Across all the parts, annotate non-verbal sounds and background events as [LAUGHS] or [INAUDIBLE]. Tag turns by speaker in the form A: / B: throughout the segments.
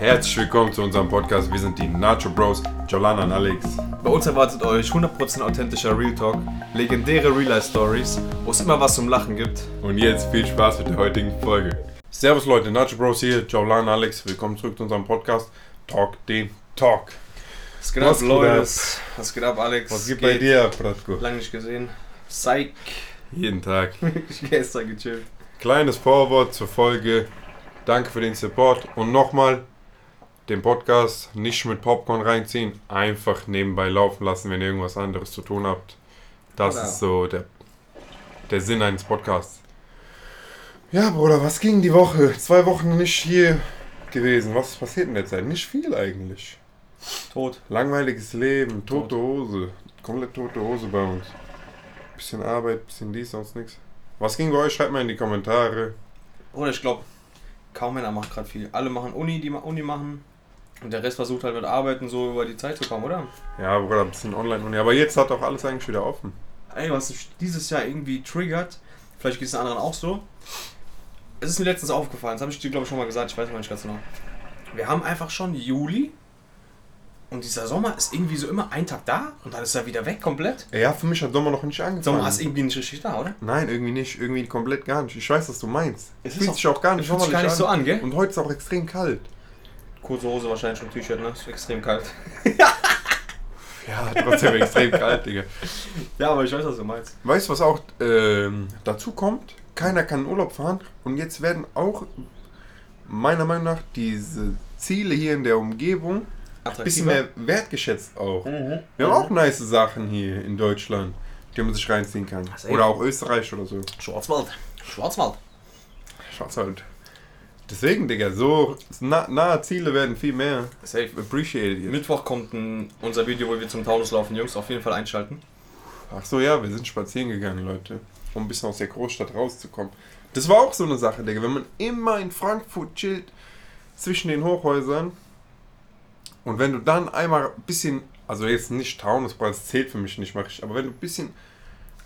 A: Herzlich willkommen zu unserem Podcast. Wir sind die Nacho Bros, Jolana und Alex.
B: Bei uns erwartet euch 100% authentischer Real Talk, legendäre Real Life Stories, wo es immer was zum Lachen gibt.
A: Und jetzt viel Spaß mit der heutigen Folge. Servus Leute, Nacho Bros hier, Jolana und Alex. Willkommen zurück zu unserem Podcast Talk den Talk.
B: Was geht ab,
A: geht
B: Leute? Was geht ab, Alex?
A: Was gibt bei dir, Bratko?
B: Lang nicht gesehen. Psych.
A: Jeden Tag. [LAUGHS]
B: ich gestern gechillt.
A: Kleines Vorwort zur Folge. Danke für den Support. Und nochmal, den Podcast nicht mit Popcorn reinziehen, einfach nebenbei laufen lassen, wenn ihr irgendwas anderes zu tun habt. Das
B: Genau.
A: ist so der, der Sinn eines Podcasts. Ja, Bruder, was ging die Woche? Zwei Wochen nicht hier gewesen. Was passiert in der Zeit? Nicht viel eigentlich.
B: Tot.
A: Langweiliges Leben, tote Hose. Komplett tote Hose bei uns. Bisschen Arbeit, bisschen dies, sonst nichts. Was ging bei euch? Schreibt mal in die Kommentare.
B: Bruder, ich glaube, kaum einer macht gerade viel. Alle machen Uni, die Uni machen. Und der Rest versucht halt mit Arbeiten so über die Zeit zu kommen, oder?
A: Ja, Bruder, ein bisschen Online-Uni. Aber jetzt hat auch alles eigentlich wieder offen.
B: Ey, was dieses Jahr irgendwie triggert, vielleicht geht es den anderen auch so. Es ist mir letztens aufgefallen, das habe ich dir glaube ich schon mal gesagt, ich weiß noch nicht ganz genau. Wir haben einfach schon Juli und dieser Sommer ist irgendwie so immer ein Tag da und dann ist er wieder weg komplett.
A: Ja, für mich hat Sommer noch nicht angefangen.
B: Sommer ist irgendwie nicht richtig da, oder?
A: Nein, irgendwie nicht. Irgendwie komplett gar nicht. Ich weiß, was du meinst.
B: Es
A: Fühlt sich auch gar nicht
B: Fühlt sich gar nicht so an, gell?
A: Und heute ist auch extrem kalt.
B: Kurze Hose wahrscheinlich schon T-Shirt, ne? Ist extrem kalt. [LAUGHS]
A: Ja, trotzdem extrem kalt, Digga.
B: Ja, aber ich weiß, was du meinst.
A: Weißt du, was auch ähm, dazu kommt? Keiner kann in Urlaub fahren. Und jetzt werden auch, meiner Meinung nach, diese Ziele hier in der Umgebung ein bisschen mehr wertgeschätzt auch.
B: Mhm.
A: Wir haben auch nice Sachen hier in Deutschland, die man sich reinziehen kann. Oder auch Österreich oder so.
B: Schwarzwald. Schwarzwald.
A: Schwarzwald. Deswegen, Digga, so na, nahe Ziele werden viel mehr
B: Safe.
A: appreciated. jetzt.
B: Mittwoch kommt ein, unser Video, wo wir zum Taunus laufen. Jungs, auf jeden Fall einschalten.
A: Ach so, ja, wir sind spazieren gegangen, Leute. Um ein bisschen aus der Großstadt rauszukommen. Das war auch so eine Sache, Digga. Wenn man immer in Frankfurt chillt, zwischen den Hochhäusern, und wenn du dann einmal ein bisschen, also jetzt nicht Taunusbrand, das zählt für mich nicht mal richtig, aber wenn du ein bisschen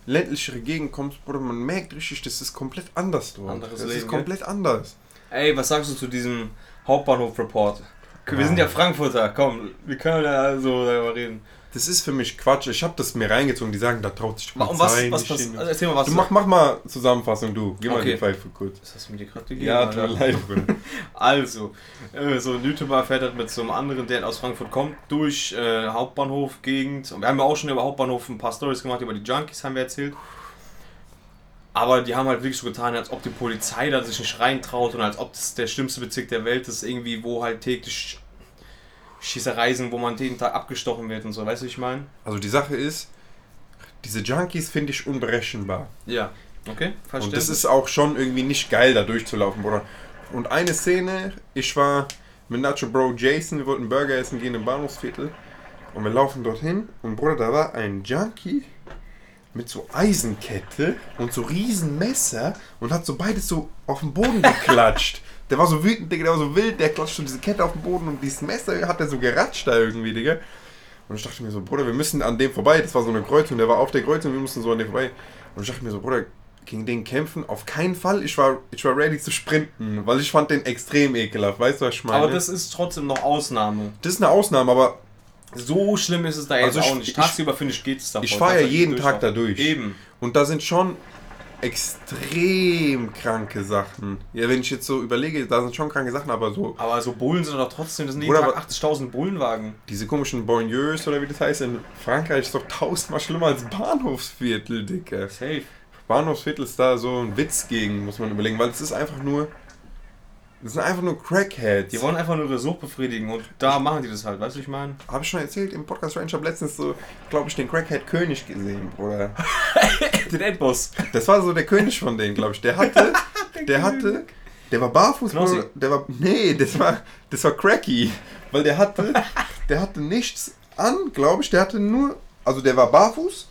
A: ländlichere Gegend kommst, Bruder, man merkt richtig, das ist komplett anders dort.
B: Anderes
A: das
B: Leben,
A: ist komplett anders.
B: Ey, was sagst du zu diesem Hauptbahnhof-Report? Wir sind ja Frankfurter, komm, wir können ja so darüber reden.
A: Das ist für mich Quatsch. Ich habe das mir reingezogen, die sagen, da traut sich die
B: Und was,
A: Polizei
B: was passiert? Also erzähl mal was.
A: Du mach, mach mal Zusammenfassung, du. Mal
B: Okay.
A: die Pfeife kurz.
B: Was hast du mir dir gerade gegeben?
A: Ja, tut mir
B: Alter?
A: leid, Bruder. [LAUGHS]
B: Also, äh, so ein YouTuber fährt halt mit so einem anderen, der aus Frankfurt kommt, durch äh, Hauptbahnhof-Gegend. Und wir haben ja auch schon über Hauptbahnhof ein paar Stories gemacht, über die Junkies haben wir erzählt. Aber die haben halt wirklich so getan, als ob die Polizei da sich nicht reintraut und als ob das der schlimmste Bezirk der Welt ist, irgendwie, wo halt täglich Schießereien sind, wo man jeden Tag abgestochen wird und so, weißt du, ich meine?
A: Also die Sache ist, diese Junkies finde ich unberechenbar.
B: Ja. Okay,
A: Und das ist auch schon irgendwie nicht geil, da durchzulaufen, Bruder. Und eine Szene, ich war mit Nacho Bro Jason, wir wollten Burger essen gehen im Bahnhofsviertel. Und wir laufen dorthin und Bruder, da war ein Junkie mit so Eisenkette und so riesen Messer und hat so beides so auf den Boden geklatscht. [LAUGHS] Der war so wütend, Digga, der war so wild, der klatscht so diese Kette auf den Boden und dieses Messer hat er so geratscht da irgendwie, Digga. Und ich dachte mir so, Bruder, wir müssen an dem vorbei. Das war so eine Kreuzung, der war auf der Kreuzung, wir mussten so an dem vorbei. Und ich dachte mir so, Bruder, gegen den kämpfen? Auf keinen Fall. Ich war, ich war ready zu sprinten, weil ich fand den extrem ekelhaft. Weißt du, was ich meine?
B: Aber das ist trotzdem noch Ausnahme.
A: das ist eine Ausnahme, aber
B: So schlimm ist es da jetzt
A: Also ich-
B: auch nicht.
A: ich-
B: Tagsüber finde ich geht es davon.
A: ich fahre ja jeden Tag da durch.
B: Eben.
A: Und da sind schon extrem kranke Sachen. Ja, wenn ich jetzt so überlege, da sind schon kranke Sachen, aber so
B: Aber so Bullen sind doch trotzdem, das sind jeden Tag 80.000 Bullenwagen.
A: diese komischen Banlieues oder wie das heißt in Frankreich ist doch tausendmal schlimmer als Bahnhofsviertel, Dicker.
B: Safe.
A: Bahnhofsviertel ist da so ein Witz gegen, muss man überlegen, weil es ist einfach nur. Das sind einfach nur Crackheads.
B: Die wollen einfach nur ihre Sucht befriedigen und da machen die das halt, weißt du, ich meine?
A: Habe ich schon erzählt im Podcast Range, ich habe letztens so, glaube ich, den Crackhead König gesehen, Bruder. [LAUGHS]
B: Den Endboss.
A: Das war so der König von denen, glaube ich. Der hatte, [LAUGHS] der hatte, der war barfuß,
B: Knossi.
A: Bruder. Der war, nee, das war, das war Cracky, weil der hatte, [LAUGHS] der hatte nichts an, glaube ich. Der hatte nur, also der war barfuß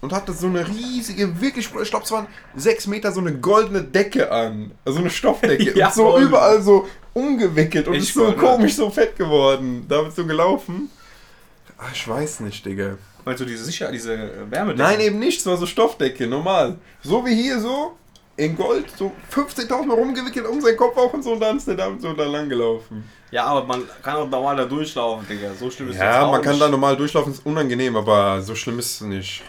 A: und hatte so eine riesige, wirklich, ich glaube, es waren sechs Meter so eine goldene Decke an, also eine Stoffdecke
B: Ja, [LAUGHS]
A: und so
B: golden.
A: überall so umgewickelt und
B: Ich
A: ist so
B: golden.
A: komisch, so fett geworden. Damit so gelaufen. Ach, ich weiß nicht, Digga.
B: Meinst du diese sicher, diese Wärme?
A: Nein, eben nicht, es war so Stoffdecke, normal. So wie hier so, in Gold so 15.000 Mal rumgewickelt um seinen Kopf auch und so und dann ist der damit so da lang gelaufen.
B: Ja, aber man kann auch normal da durchlaufen, Digga. So schlimm ist das
A: Ja,
B: auch
A: man kann
B: nicht.
A: da normal durchlaufen, ist unangenehm, aber so schlimm ist es nicht.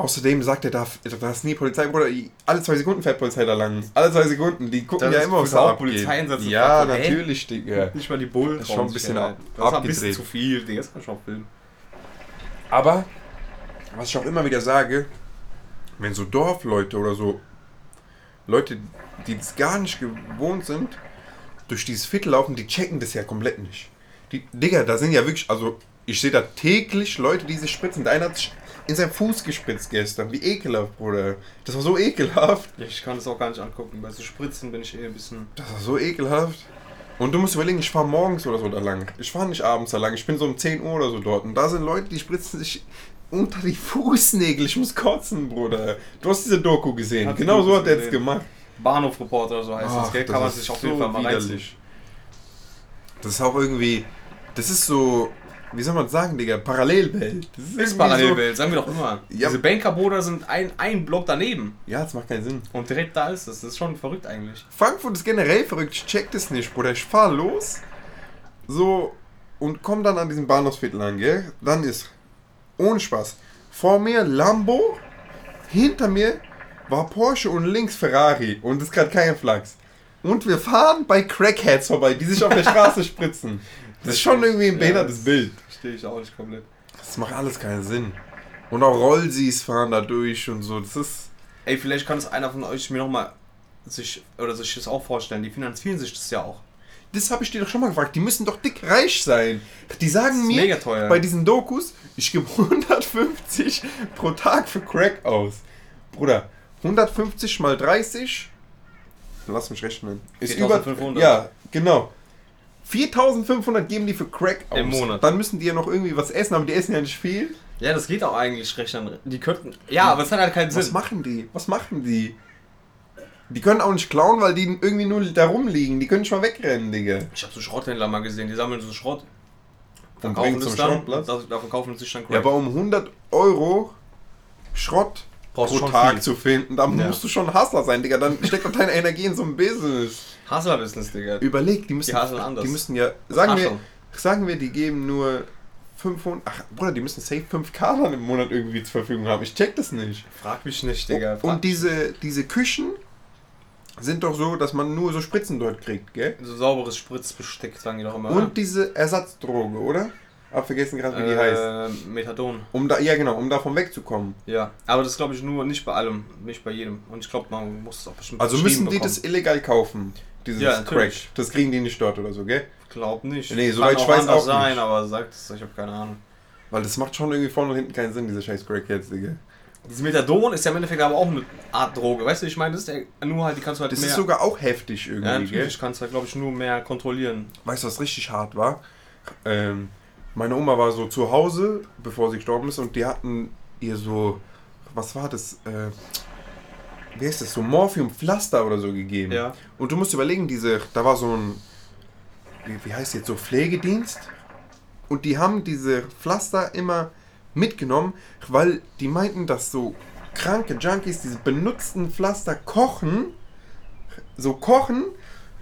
A: Außerdem sagt er, da, da ist nie Polizei, Bruder. Alle zwei Sekunden fährt Polizei da lang. Alle zwei Sekunden, die gucken
B: Das
A: ja immer, da
B: auch
A: abgeht.
B: Polizeieinsätze
A: Ja,
B: Hä?
A: natürlich, Digga.
B: Nicht mal die Bullen
A: Das ist schon ein bisschen ab-
B: Das ist ein bisschen zu viel, Digga. Das kann schon filmen.
A: Aber, was ich auch immer wieder sage, wenn so Dorfleute oder so Leute, die das gar nicht gewohnt sind, durch dieses Viertel laufen, die checken das ja komplett nicht. Die, Digga, da sind ja wirklich, also ich sehe da täglich Leute, die sich spritzen. Der eine hat sich in seinen Fuß gespritzt gestern. Wie ekelhaft, Bruder. Das war so ekelhaft.
B: Ich kann das auch gar nicht angucken. Bei so Spritzen bin ich eh ein bisschen.
A: Das war so ekelhaft. Und du musst überlegen, ich fahre morgens oder so da lang. Ich fahre nicht abends da lang. Ich bin so um 10 Uhr oder so dort. Und da sind Leute, die spritzen sich unter die Fußnägel. Ich muss kotzen, Bruder. Du hast diese Doku gesehen.
B: Hat
A: genau so hat er
B: gesehen.
A: gemacht.
B: Bahnhofreporter oder so heißt das,
A: Ach,
B: gell? Kann man
A: ist
B: sich auf jeden Fall mal reinziehen.
A: Das ist auch irgendwie. Das ist so. Wie soll man sagen, Digga? Parallelwelt. Das
B: Ist
A: irgendwie
B: Parallelwelt, sagen wir doch immer.
A: Ja.
B: Diese Bankerboder sind ein, ein Block daneben.
A: So, ja, das macht keinen Sinn.
B: Und direkt da ist es. Das ist schon verrückt eigentlich.
A: Frankfurt ist generell verrückt. Ich check das nicht, Bruder. Ich fahr los. So. Und komm dann an diesem Bahnhofsviertel an, gell? Dann ist. Ohne Spaß. Vor mir Lambo. Hinter mir war Porsche und links Ferrari. Und es ist gerade kein Flachs. Und wir fahren bei Crackheads vorbei, die sich auf der Straße [LAUGHS] spritzen. Das ist schon irgendwie ein behindertes
B: das
A: Bild.
B: Verstehe ich auch nicht komplett.
A: Das macht alles keinen Sinn. Und auch Rollsis fahren da durch und so. Das ist.
B: Ey, vielleicht kann es einer von euch mir nochmal sich oder sich das auch vorstellen. Die finanzieren sich das ja auch.
A: Das habe ich dir doch schon mal gefragt. Die müssen doch dick reich sein. Die sagen mir bei diesen Dokus, ich gebe [LAUGHS] 150 pro Tag für Crack aus. Bruder, 150 mal 30, lass mich rechnen. Ist über
B: 4500.
A: Ja, genau. 4500 geben die für Crack aus.
B: Im Monat.
A: Dann müssen die ja noch irgendwie was essen, aber die essen ja nicht viel.
B: Ja, das geht auch eigentlich recht an. Die könnten. Ja, aber es hat halt keinen
A: Was
B: Sinn.
A: machen die? Was machen die? Die können auch nicht klauen, weil die irgendwie nur da rumliegen. Die können nicht mal wegrennen, Digga.
B: Ich habe so Schrotthändler mal gesehen, die sammeln so Schrott.
A: Und
B: Verkaufen
A: bringen
B: es
A: zum
B: dann,
A: Schrottplatz.
B: da- davon kaufen sie sich dann
A: Ja,
B: Crack.
A: aber um 100 Euro Schrott
B: Brauchst
A: pro Tag
B: viel.
A: zu finden, dann
B: Ja.
A: musst du schon Hustler sein, Digga. Dann steckt doch deine Energie in so ein Business.
B: Hustler-Business, Digga.
A: Überleg, die müssen,
B: Die anders.
A: die müssen ja, sagen wir, sagen wir, die geben nur 500, ach, Bruder, die müssen safe 5k dann im Monat irgendwie zur Verfügung haben. Ich check das nicht.
B: Frag mich nicht, Digga. Frag
A: Und diese, diese Küchen sind doch so, dass man nur so Spritzen dort kriegt, gell?
B: so sauberes Spritzbesteck, sagen die doch immer.
A: Und diese Ersatzdroge, oder? Hab vergessen gerade, wie die heißt.
B: äh, Methadon.
A: Um da, ja genau, um davon wegzukommen.
B: Ja, aber das glaube ich nur nicht bei allem, nicht bei jedem. Und ich glaube, man muss es auch bestimmt
A: Also müssen die das
B: bekommen.
A: illegal kaufen, dieses
B: Ja,
A: Crack. Das kriegen die nicht dort oder so, gell?
B: Glaub nicht.
A: Nee, soweit ich
B: auch
A: weiß auch
B: sein,
A: nicht.
B: aber sagt es, ich habe keine Ahnung.
A: Weil das macht schon irgendwie vorne und hinten keinen Sinn, diese scheiß Crackheads, Digga.
B: Dieses Methadon ist ja im Endeffekt aber auch eine Art Droge, weißt du, ich meine, das ist ja nur halt, die kannst du halt
A: Das
B: mehr...
A: ist sogar auch heftig irgendwie,
B: ja,
A: gell?
B: natürlich kannst du halt, glaube ich, nur mehr kontrollieren.
A: Weißt du, was richtig hart war? Ähm, meine Oma war so zu Hause, bevor sie gestorben ist, und die hatten ihr so, was war das? Äh, wie heißt das? So Morphiumpflaster oder so gegeben.
B: Ja.
A: Und du musst überlegen, diese, da war so ein, wie, wie heißt jetzt so Pflegedienst? Und die haben diese Pflaster immer mitgenommen, weil die meinten, dass so kranke Junkies diese benutzten Pflaster kochen, so kochen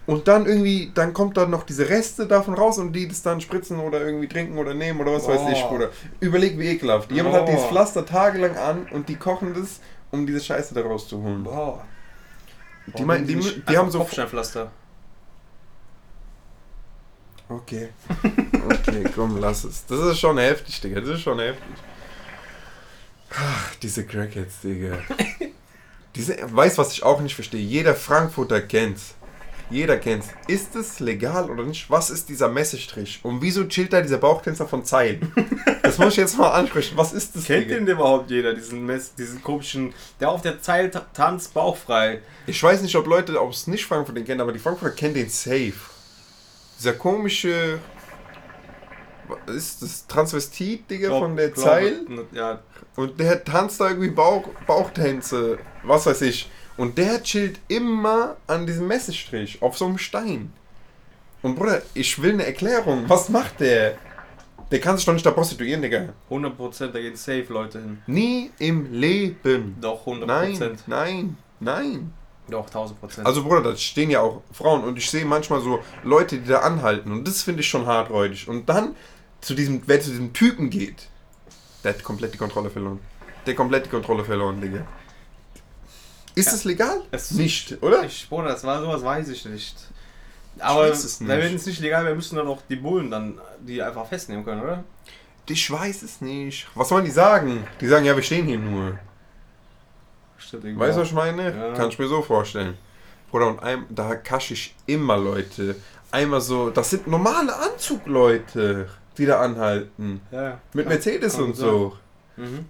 A: und dann irgendwie, dann kommt da noch diese Reste davon raus und die das dann spritzen oder irgendwie trinken oder nehmen oder was weiß ich,
B: Boah.
A: Bruder. Überleg, wie ekelhaft. Jemand hat
B: Boah.
A: dieses Pflaster tagelang an und die kochen das, um diese Scheiße da rauszuholen.
B: Boah.
A: Die, meinten, die, mü- die haben so
B: Kopfsteinpflaster.
A: Okay. [LAUGHS] Okay, komm, lass es. Das ist schon heftig, Digga. Das ist schon heftig. Ach, diese Crackheads, Digga. [LAUGHS] Diese, weißt was ich auch nicht verstehe? Jeder Frankfurter kennt's. Jeder kennt's. Ist es legal oder nicht? Was ist dieser Messestrich? Und wieso chillt da dieser Bauchtänzer von Zeil? [LAUGHS] Das muss ich jetzt mal ansprechen. Was ist das,
B: Kennt
A: Digga?
B: den überhaupt jeder, diesen, Mess, diesen komischen, der auf der Zeil ta- tanzt, bauchfrei.
A: Ich weiß nicht, ob Leute, es nicht Frankfurter kennen, aber die Frankfurter kennen den safe. Dieser komische. Was ist das? Transvestit, Digga,
B: Glaub-
A: von der Zeil?
B: Ja,
A: Und der tanzt da irgendwie Bauch, Bauchtänze, was weiß ich. Und der chillt immer an diesem Messestrich, auf so einem Stein. Und Bruder, ich will eine Erklärung. Was macht der? Der kann sich doch nicht da prostituieren, Digga.
B: 100%, da gehen safe Leute hin.
A: Nie im Leben.
B: Doch, 100%.
A: Nein, nein. Nein.
B: Doch, 1000 Prozent.
A: Also Bruder, da stehen ja auch Frauen und ich sehe manchmal so Leute, die da anhalten und das finde ich schon harträudig. Und dann zu diesem, wer zu diesem Typen geht, der hat komplett die Kontrolle verloren. Der hat komplett die Kontrolle verloren, Digga. Ist das legal?
B: Es-
A: nicht, oder?
B: Ich, Bruder, das war sowas, weiß ich nicht. Aber
A: weiß es nicht.
B: wenn es nicht legal wäre, müssten dann auch die Bullen dann die einfach festnehmen können, oder?
A: Ich weiß es nicht. Was sollen die sagen? Die sagen, ja, wir stehen hier nur.
B: Stimmt.
A: Weißt du, was ich meine?
B: Ja.
A: Kann ich mir so vorstellen. Bruder, und ein, da kasche ich immer Leute. Einmal so, das sind normale Anzugleute, die da anhalten.
B: Ja.
A: Mit Mercedes und so.
B: Mhm.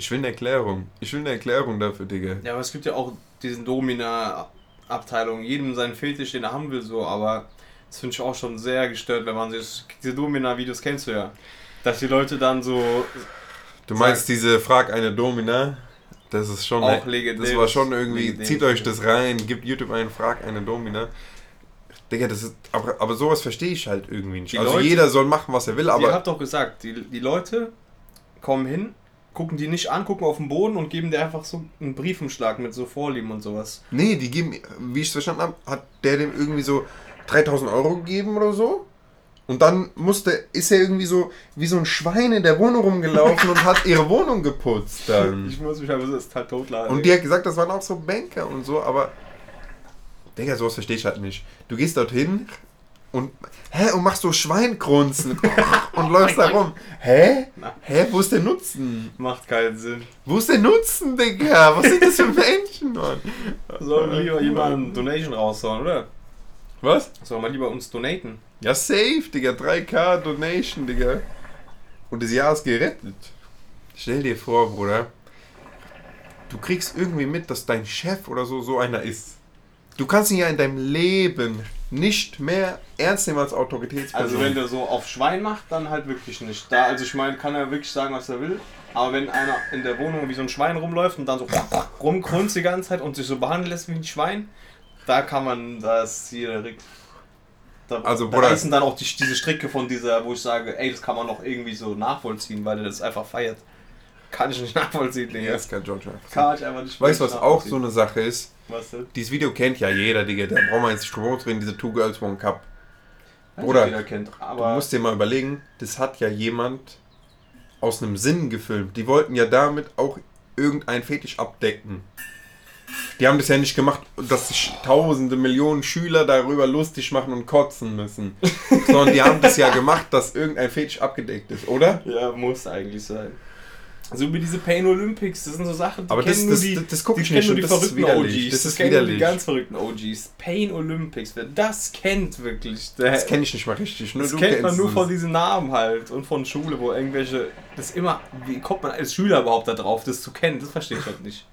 A: Ich will eine Erklärung. Ich will eine Erklärung dafür, Digga.
B: Ja, aber es gibt ja auch diesen Domina-Abteilung, jedem seinen Fetisch, den er haben will, so, aber das finde ich auch schon sehr gestört, wenn man sich, diese Domina-Videos kennst du ja, dass die Leute dann so,
A: Du meinst diese Frag eine Domina? Das ist schon.
B: Auch legendär.
A: Das war schon irgendwie.
B: Legendär.
A: Zieht euch das rein, gibt YouTube einen Frag eine Domina. Digga, das ist. Aber, aber sowas verstehe ich halt irgendwie nicht.
B: Die
A: also
B: Leute-
A: jeder soll machen, was er will,
B: aber ihr habt doch gesagt, die, die Leute kommen hin, gucken die nicht an, gucken auf den Boden und geben dir einfach so einen Briefumschlag mit so Vorlieben und sowas.
A: Nee, die geben, wie ich es verstanden habe, hat der dem irgendwie so 3000 Euro gegeben oder so. Und dann musste, ist er irgendwie so wie so ein Schwein in der Wohnung rumgelaufen und hat ihre Wohnung geputzt dann. [LAUGHS]
B: Ich muss mich aber so ist halt totladen.
A: Und die hat gesagt, das waren auch so Banker und so, aber. Digga, sowas verstehe ich halt nicht. Du gehst dorthin und. Hä? Und machst so Schweingrunzen [LAUGHS] [LAUGHS] und läufst da rum. Hä? Hä? Wo ist der Nutzen?
B: Macht keinen Sinn.
A: Wo ist der Nutzen, Digga? Was sind das für [LAUGHS] Menschen, Mann?
B: Sollen wir lieber jemanden Donation raushauen, oder?
A: Was?
B: Sollen wir lieber uns donaten?
A: Ja, safe, Digga. 3K Donation, Digga. Und das Jahr ist gerettet. Stell dir vor, Bruder. Du kriegst irgendwie mit, dass dein Chef oder so so einer ist. Du kannst ihn ja in deinem Leben nicht mehr ernst nehmen als Autoritätsperson.
B: Also wenn der so auf Schwein macht, dann halt wirklich nicht. Da, also ich meine, kann er wirklich sagen, was er will. Aber wenn einer in der Wohnung wie so ein Schwein rumläuft und dann so [LAUGHS] rumkrunzt die ganze Zeit und sich so behandeln lässt wie ein Schwein, da kann man das hier direkt. Da,
A: Also,
B: da reißen dann auch die, diese Stricke von dieser, wo ich sage, ey, das kann man noch irgendwie so nachvollziehen, weil er das einfach feiert. Kann ich nicht nachvollziehen,
A: Ja,
B: Digga.
A: ist kein George Michael.
B: Kann ich einfach nicht
A: Weißt du, was auch
B: nachvollziehen.
A: so eine Sache ist?
B: Was denn?
A: Dieses Video kennt ja jeder, Digga. Da braucht man jetzt nicht drum reden, diese Two Girls One Cup.
B: Kennt.
A: Du musst dir mal überlegen, das hat ja jemand aus einem Sinn gefilmt. Die wollten ja damit auch irgendein Fetisch abdecken. Die haben das ja nicht gemacht, dass sich tausende Millionen Schüler darüber lustig machen und kotzen müssen. [LAUGHS] Sondern die haben das ja gemacht, dass irgendein Fetisch abgedeckt ist, oder?
B: Ja, muss eigentlich sein. So wie diese Pain Olympics, das sind so Sachen, die
A: Aber das-
B: kennen nur
A: das-
B: die,
A: das- das guck
B: die
A: ich
B: kennen
A: nicht
B: nur die
A: das
B: verrückten
A: widerlich.
B: OGs.
A: Das ist
B: kennen nur die
A: widerlich.
B: ganz verrückten OGs. Pain Olympics, wer das kennt wirklich, der,
A: Das kenne ich nicht mal richtig. Nur
B: das kennt man nur
A: es.
B: von diesen Namen halt und von Schule, wo irgendwelche, das immer, wie kommt man als Schüler überhaupt da drauf, das zu kennen, das verstehe ich halt nicht.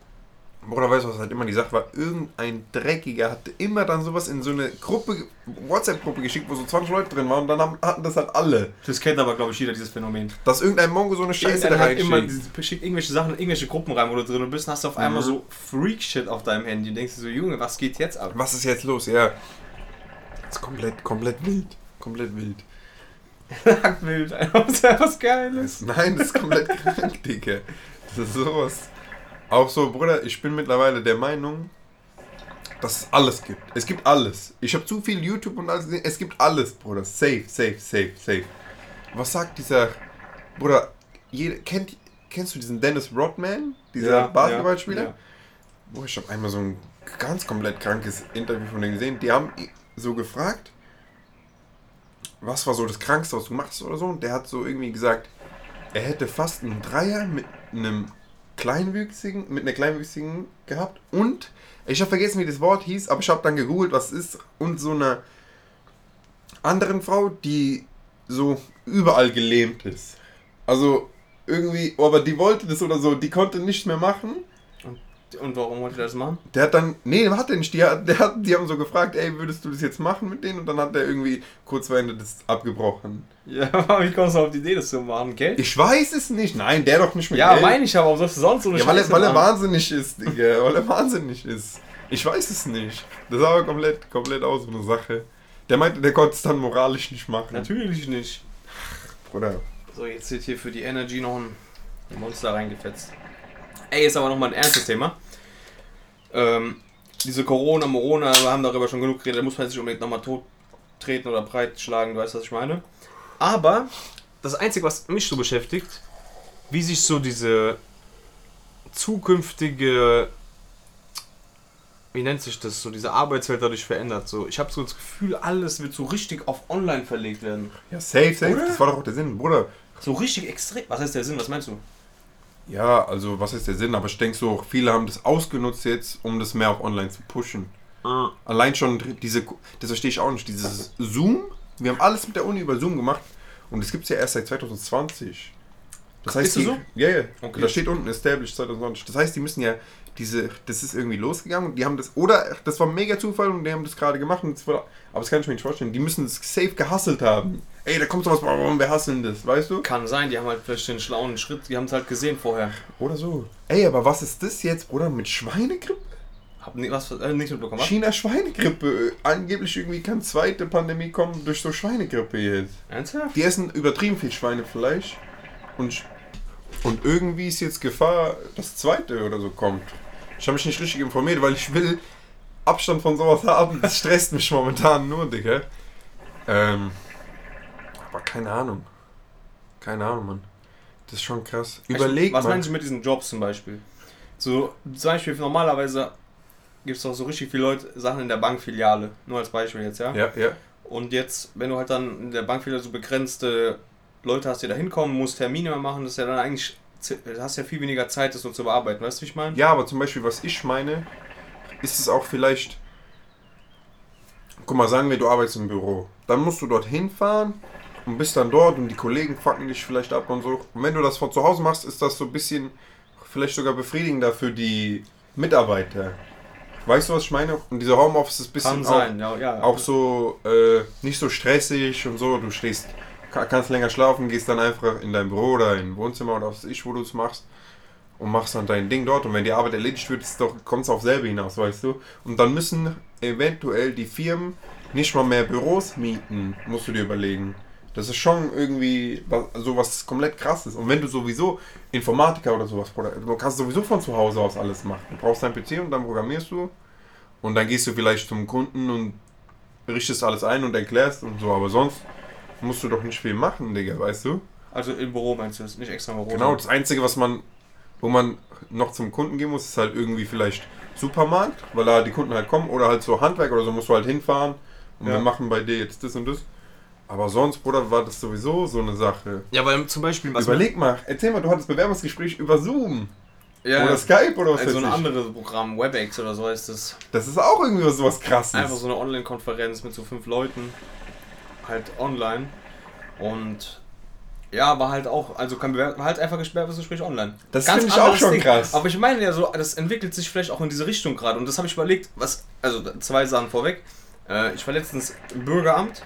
A: Bruder, weißt du, was halt immer die Sache war? Irgendein Dreckiger hatte immer dann sowas in so eine Gruppe, WhatsApp-Gruppe geschickt, wo so 20 Leute drin waren und dann haben, hatten das halt alle.
B: Das kennt aber, glaube ich, jeder, dieses Phänomen.
A: Dass irgendein Mongo so eine Scheiße da
B: hat immer
A: reinschickt.
B: diese, schickt irgendwelche Sachen in irgendwelche Gruppen rein, wo du drin bist, und hast auf einmal
A: Mhm.
B: so Freak-Shit auf deinem Handy und denkst dir so, Junge, was geht jetzt ab?
A: Was ist jetzt los? Ja. Das ist komplett, komplett wild. Komplett wild. [LAUGHS]
B: Nacktbild, einfach [LAUGHS] was Geiles.
A: Nein, das ist komplett [LAUGHS] krank, Digga. Das ist sowas. Auch so, Bruder, ich bin mittlerweile der Meinung, dass es alles gibt. Es gibt alles. Ich habe zu viel YouTube und alles gesehen. Es gibt alles, Bruder. Safe, safe, safe, safe. Was sagt dieser. Bruder, jeder, kennt, kennst du diesen Dennis Rodman? Dieser Basketballspieler?
B: Ja,
A: Boah, ich habe einmal so ein ganz komplett krankes Interview von denen gesehen. Die haben so gefragt, was war so das Krankste, was du machst oder so. Und der hat so irgendwie gesagt, er hätte fast einen Dreier mit einem kleinwüchsigen, mit einer kleinwüchsigen gehabt. Und ich habe vergessen, wie das Wort hieß, aber ich habe dann gegoogelt, was ist. Und so einer anderen Frau, die so überall gelähmt ist. Also irgendwie, aber die wollte das oder so, die konnte nichts mehr machen.
B: Und warum wollte er das machen?
A: Der hat dann, nee, hat er nicht. Die, der hat, die haben so gefragt, ey, würdest du das jetzt machen mit denen? Und dann hat er irgendwie kurz vor Ende das abgebrochen.
B: Ja, [LAUGHS] aber wie kommst du auf die Idee, das zu machen? Geld?
A: Ich weiß es nicht. Nein, der doch nicht mit
B: Ja,
A: Geld.
B: meine ich aber, warum sollst du sonst so eine
A: Ja, weil er, weil er wahnsinnig ist, Digga. [LAUGHS] weil er wahnsinnig ist. Ich weiß es nicht. Das sah aber komplett, komplett aus, so eine Sache. Der meinte, der konnte es dann moralisch nicht machen.
B: Natürlich nicht.
A: Oder?
B: So, jetzt wird hier für die Energy noch ein Monster reingefetzt. Ey, ist aber nochmal ein ernstes Thema. Ähm, diese Corona, Morona, wir haben darüber schon genug geredet, da muss man sich unbedingt nochmal tot treten oder breit schlagen, du weißt, was ich meine. Aber das Einzige, was mich so beschäftigt, wie sich so diese zukünftige, wie nennt sich das, so diese Arbeitswelt dadurch verändert. So, ich habe so das Gefühl, alles wird so richtig auf online verlegt werden.
A: Ja, safe, safe.
B: Oder?
A: Das war doch auch der Sinn, Bruder.
B: So richtig extrem. Was heißt der Sinn? Was meinst du?
A: Ja, also was ist der Sinn? Aber ich denke so, viele haben das ausgenutzt jetzt, um das mehr auf online zu pushen. Allein schon diese, das verstehe ich auch nicht, dieses Zoom. Wir haben alles mit der Uni über Zoom gemacht und das gibt es ja erst seit 2020. Das heißt,
B: Ist das
A: die,
B: so?
A: Ja, ja.
B: Okay.
A: Da steht unten Established 2020. Das heißt, die müssen ja diese, das ist irgendwie losgegangen und die haben das, oder das war mega Zufall und die haben das gerade gemacht und das war, aber das kann ich mir nicht vorstellen. Die müssen das safe gehasselt haben. Ey, da kommt sowas, warum wir hasseln das, weißt du?
B: Kann sein, die haben halt vielleicht den schlauen Schritt, die haben es halt gesehen vorher.
A: Oder so. Ey, aber was ist das jetzt, Bruder, mit Schweinegrippe?
B: Hab nie, was, äh, nichts mitbekommen. was?
A: China Schweinegrippe. Angeblich irgendwie kann zweite Pandemie kommen durch so Schweinegrippe jetzt.
B: Ernsthaft?
A: Die essen übertrieben viel Schweinefleisch und, und irgendwie ist jetzt Gefahr, dass zweite oder so kommt. Ich habe mich nicht richtig informiert, weil ich will Abstand von sowas haben. Das stresst mich momentan nur, Digga. Ähm, aber keine Ahnung. Keine Ahnung, Mann. Das ist schon krass. Überleg
B: Was
A: mal.
B: meinst du mit diesen Jobs zum Beispiel? So, zum Beispiel normalerweise gibt es doch so richtig viele Leute, Sachen in der Bankfiliale. Nur als Beispiel jetzt, ja?
A: Ja, ja.
B: Und jetzt, wenn du halt dann in der Bankfiliale so begrenzte Leute hast, die da hinkommen, musst Termine machen, das ist ja dann eigentlich, du hast ja viel weniger Zeit, das so zu bearbeiten, weißt du, wie ich meine?
A: Ja, aber zum Beispiel, was ich meine, ist es auch vielleicht. Guck mal, sagen wir, du arbeitest im Büro. Dann musst du dorthin fahren und bist dann dort und die Kollegen fucken dich vielleicht ab und so. Und wenn du das von zu Hause machst, ist das so ein bisschen vielleicht sogar befriedigender für die Mitarbeiter. Weißt du, was ich meine? Und dieser Homeoffice ist ein bisschen
B: Kann
A: auch,
B: ja, ja.
A: auch so äh, nicht so stressig und so. Du stehst, kannst länger schlafen, gehst dann einfach in dein Büro oder in Wohnzimmer oder was ich, wo du es machst und machst dann dein Ding dort und wenn die Arbeit erledigt wird, kommt es auf selber hinaus, weißt du? Und dann müssen eventuell die Firmen nicht mal mehr Büros mieten, musst du dir überlegen. Das ist schon irgendwie was, sowas komplett krasses. Und wenn du sowieso Informatiker oder sowas, du kannst sowieso von zu Hause aus alles machen. Du brauchst deinen PC und dann programmierst du und dann gehst du vielleicht zum Kunden und richtest alles ein und erklärst und so, aber sonst musst du doch nicht viel machen, Digga, weißt du?
B: Also im Büro meinst du das, nicht extra im Büro.
A: Genau, das Einzige, was man, wo man noch zum Kunden gehen muss, ist halt irgendwie vielleicht Supermarkt, weil da die Kunden halt kommen oder halt so Handwerk oder so musst du halt hinfahren und
B: Ja.
A: wir machen bei dir jetzt das und das. Aber sonst, Bruder, war das sowieso so eine Sache.
B: Ja, weil zum Beispiel, was
A: Überleg mal, erzähl mal, du hattest Bewerbungsgespräch über Zoom
B: ja,
A: oder Skype oder was
B: also
A: weiß
B: ein
A: ich.
B: anderes Programm, WebEx oder so heißt das.
A: Das ist auch irgendwie was, was krasses.
B: Einfach so eine Online-Konferenz mit so fünf Leuten, halt online. Und ja, war halt auch, also Bewerb, war halt einfach Bewerbungsgespräch online.
A: Das finde ich auch schon krass.
B: Aber ich meine ja so, das entwickelt sich vielleicht auch in diese Richtung gerade. Und das habe ich überlegt, was, also zwei Sachen vorweg. Äh, ich war letztens im Bürgeramt,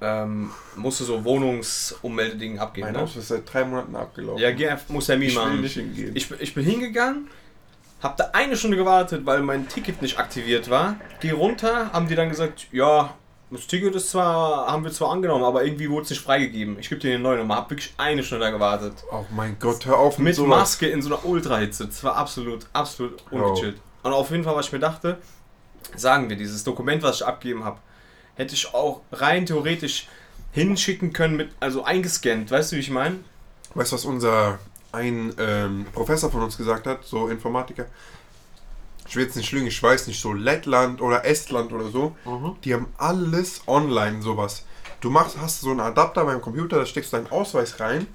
B: ähm, musste so Wohnungsummeldedingen abgeben.
A: mein
B: Ne?
A: Haus ist seit drei Monaten abgelaufen.
B: Ja, geh muss Termin
A: ich will
B: machen.
A: nicht hingehen.
B: Ich, bin- ich bin hingegangen, hab da eine Stunde gewartet, weil mein Ticket nicht aktiviert war. Geh runter, haben die dann gesagt, ja, das Ticket ist zwar, haben wir zwar angenommen, aber irgendwie wurde es nicht freigegeben. Ich gebe dir eine neue Nummer. Hab wirklich eine Stunde gewartet.
A: oh mein Gott, hör auf
B: Mit
A: sowas.
B: Maske in so einer Ultrahitze. Das war absolut, absolut ungechillt. Und auf jeden Fall, was ich mir dachte, sagen wir, dieses Dokument, was ich abgegeben habe, hätte ich auch rein theoretisch hinschicken können mit, also eingescannt, weißt du, wie ich meine?
A: Weißt du, was unser ein ähm, Professor von uns gesagt hat, so Informatiker? Ich will jetzt nicht lügen, ich weiß nicht, so Lettland oder Estland oder so, die haben alles online, sowas. Du machst, hast so einen Adapter beim Computer, da steckst du deinen Ausweis rein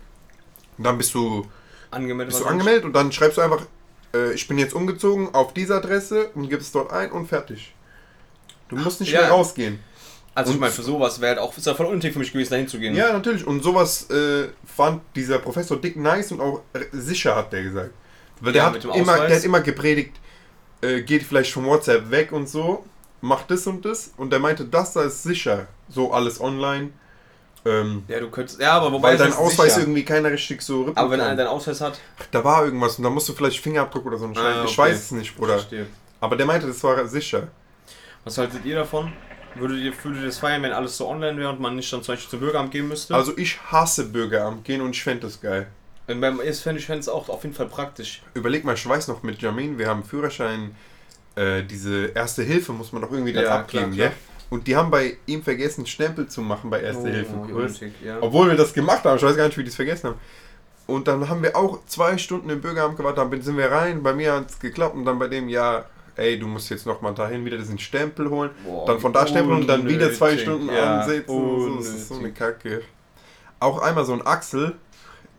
A: und dann bist du,
B: Angemeldet.
A: bist du angemeldet und dann schreibst du einfach, äh, ich bin jetzt umgezogen auf diese Adresse und gibst dort ein und fertig. Du musst nicht
B: Ja.
A: mehr rausgehen.
B: Also ich
A: Und-
B: meine, für sowas wäre halt auch, ist ja voll unnötig für mich gewesen, da hinzugehen.
A: Ja, natürlich. Und sowas äh, fand dieser Professor Dick nice und auch äh, sicher, hat der gesagt. Weil der,
B: Ja,
A: hat immer, der hat immer gepredigt, äh, geht vielleicht von WhatsApp weg und so, macht das und das. Und der meinte, das da ist sicher. So alles online. Ähm,
B: Ja, du könntest, ja, aber wobei
A: weil dein Ausweis
B: sicher.
A: irgendwie keiner richtig so rippen
B: Aber wenn einer deinen Ausweis hat,
A: Da war irgendwas und da musst du vielleicht Fingerabdruck oder so einen
B: Ah.
A: Ich
B: okay.
A: weiß es nicht, Bruder.
B: verstehe.
A: Aber der meinte, das war sicher.
B: Was haltet ihr davon? Würdet ihr, würdet ihr das feiern, wenn alles so online wäre und man nicht dann zum Beispiel zum Bürgeramt gehen müsste?
A: Also ich hasse Bürgeramt gehen und ich fände das geil.
B: Und beim fände ich es auch auf jeden Fall praktisch.
A: Überleg mal, ich weiß noch mit Jamin, wir haben Führerschein, äh, diese erste Hilfe muss man doch irgendwie dann
B: Ja,
A: abgeben,
B: klar,
A: ja? Und die haben bei ihm vergessen, Stempel zu machen bei Erste Hilfe
B: Oh, unnötig, ja.
A: Obwohl wir das gemacht haben, ich weiß gar nicht, wie die es vergessen haben. Und dann haben wir auch zwei Stunden im Bürgeramt gewartet, dann sind wir rein, bei mir hat es geklappt und dann bei dem, ja, ey, du musst jetzt nochmal dahin wieder diesen Stempel holen,
B: Boah,
A: dann von da stempeln und dann wieder zwei Stunden
B: ja,
A: ansetzen. So, das ist so eine. Kacke. Auch einmal so ein Axel,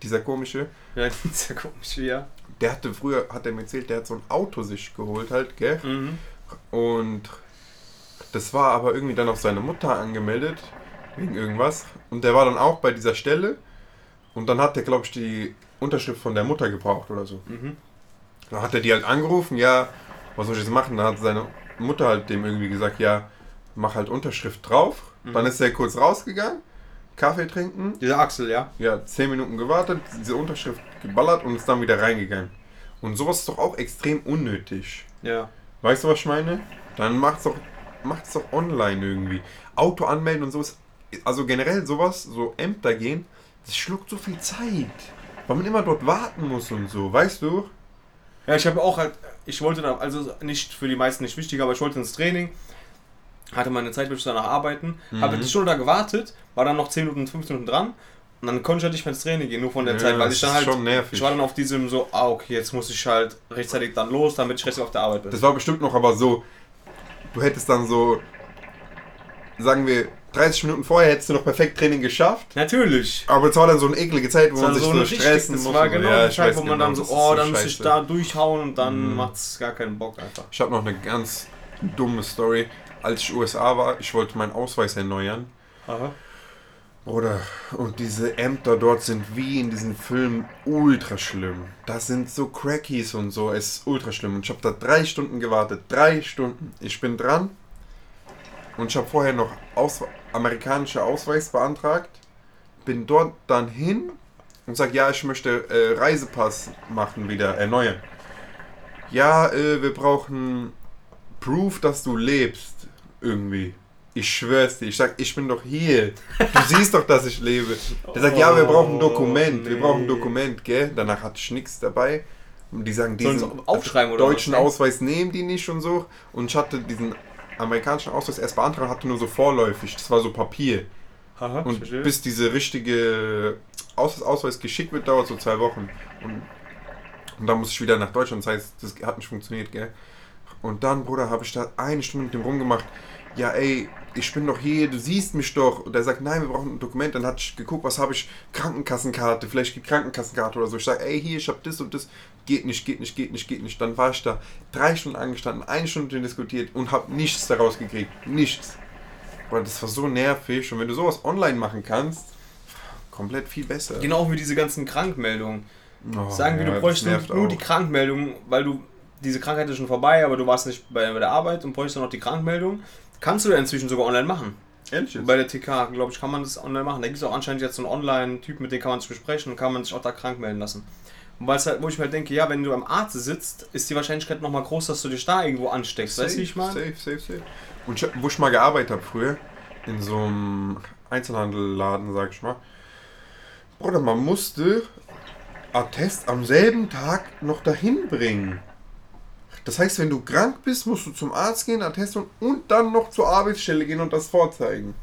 A: dieser komische,
B: Ja, [LAUGHS] das ist ja komisch, ja.
A: der hatte früher, hat er mir erzählt, der hat so ein Auto sich geholt halt, gell?
B: Mhm.
A: Und das war aber irgendwie dann auf seine Mutter angemeldet, wegen irgendwas. Und der war dann auch bei dieser Stelle. Und dann hat der, glaube ich, die Unterschrift von der Mutter gebraucht oder so.
B: Mhm.
A: Dann hat er die halt angerufen, ja, was soll ich jetzt machen? Dann hat seine Mutter halt dem irgendwie gesagt, ja, mach halt Unterschrift drauf.
B: Mhm.
A: Dann ist er kurz rausgegangen, Kaffee trinken,
B: Dieser Axel, ja.
A: ja, 10 Minuten gewartet, diese Unterschrift geballert und ist dann wieder reingegangen. Und sowas ist doch auch extrem unnötig.
B: Ja.
A: Weißt du, was ich meine? Dann macht's doch, macht's doch online irgendwie. Auto anmelden und so ist, also generell sowas, so Ämter gehen, das schluckt so viel Zeit. Weil man immer dort warten muss und so, weißt du?
B: Ja, ich habe auch halt, ich wollte da, also nicht für die meisten nicht wichtig, aber ich wollte ins Training, hatte meine Zeit, musste danach arbeiten,
A: Mhm.
B: habe eine Stunde da gewartet, war dann noch 10 Minuten, 15 Minuten dran und dann konnte ich halt nicht mehr ins Training gehen, nur von der
A: Ja,
B: Zeit, weil
A: das
B: ich dann
A: ist
B: halt,
A: schon nervig.
B: ich war dann auf diesem so, ah okay, jetzt muss ich halt rechtzeitig dann los, damit ich rechtzeitig auf der Arbeit bin.
A: Das war bestimmt noch aber so, du hättest dann so, sagen wir, 30 Minuten vorher hättest du noch perfekt Training geschafft.
B: Natürlich.
A: Aber es war dann so eine eklige Zeit, wo
B: Das
A: man
B: war
A: sich
B: so
A: so, stressen
B: das
A: muss.
B: war
A: und so.
B: genau
A: Ja,
B: die Zeit, wo man
A: genau,
B: dann so,
A: das
B: oh, dann muss ich da durchhauen und dann
A: Mhm.
B: macht's gar keinen Bock einfach.
A: Ich habe noch eine ganz dumme Story. Als ich USA war, ich wollte meinen Ausweis erneuern.
B: Aha.
A: Oder und diese Ämter dort sind wie in diesen Filmen ultra schlimm. Das sind so Crackies und so, es ist ultra schlimm. Und ich habe da drei Stunden gewartet, drei Stunden. Ich bin dran und ich habe vorher noch Aus amerikanischer Ausweis beantragt. Bin dort dann hin und sage, ja, ich möchte äh, Reisepass machen, wieder erneuern. Ja, äh, wir brauchen Proof, dass du lebst, irgendwie. Ich schwör's dir, ich sag, ich bin doch hier. Du siehst doch, dass ich lebe. Der sagt, ja, wir brauchen ein Dokument, wir
B: Oh,
A: brauchen ein. Dokument, gell? Danach hatte ich nichts dabei. Und die sagen, diesen
B: aufschreiben oder
A: deutschen
B: was?
A: Ausweis nehmen die nicht und so. Und ich hatte diesen amerikanischen Ausweis erst beantragt, hatte nur so vorläufig. Das war so Papier.
B: Aha,
A: Und
B: verstehe.
A: bis diese richtige Aus Ausweis geschickt wird, dauert so zwei Wochen. Und, und dann muss ich wieder nach Deutschland. Das heißt, das hat nicht funktioniert, gell? Und dann, Bruder, habe ich da eine Stunde mit dem rumgemacht. Ja, ey, ich bin doch hier, du siehst mich doch. Und er sagt, nein, wir brauchen ein Dokument. Dann hatte ich geguckt, was habe ich? Krankenkassenkarte, vielleicht gibt Krankenkassenkarte oder so. Ich sage, ey, hier, ich habe das und das. Geht nicht, geht nicht, geht nicht, geht nicht. Dann war ich da drei Stunden angestanden, eine Stunde diskutiert und habe nichts daraus gekriegt. Nichts. Boah, das war so nervig. Und wenn du sowas online machen kannst, komplett viel besser.
B: Genau wie diese ganzen Krankmeldungen.
A: Oh,
B: Sagen wir,
A: ja,
B: du bräuchst nur
A: auch.
B: die Krankmeldung, weil du diese Krankheit ist schon vorbei, aber du warst nicht bei, bei der Arbeit und bräuchst noch die Krankmeldung. Kannst du ja inzwischen sogar online machen.
A: Ehrlich?
B: Bei der TK, glaube ich, kann man das online machen. Da gibt es auch anscheinend jetzt so einen Online-Typ, mit dem kann man sich besprechen und kann man sich auch da krank melden lassen. Und weil es halt, wo ich mir halt denke, ja, wenn du am Arzt sitzt, ist die Wahrscheinlichkeit nochmal groß, dass du dich da irgendwo ansteckst. weißt du, wie ich meine?
A: Safe, safe, safe. Und ich, wo ich mal gearbeitet habe früher, in so einem Einzelhandelladen, sag ich mal, Bruder, man musste Attest am selben Tag noch dahin bringen. Das heißt, wenn du krank bist, musst du zum Arzt gehen, Attest holen und dann noch zur Arbeitsstelle gehen und das vorzeigen.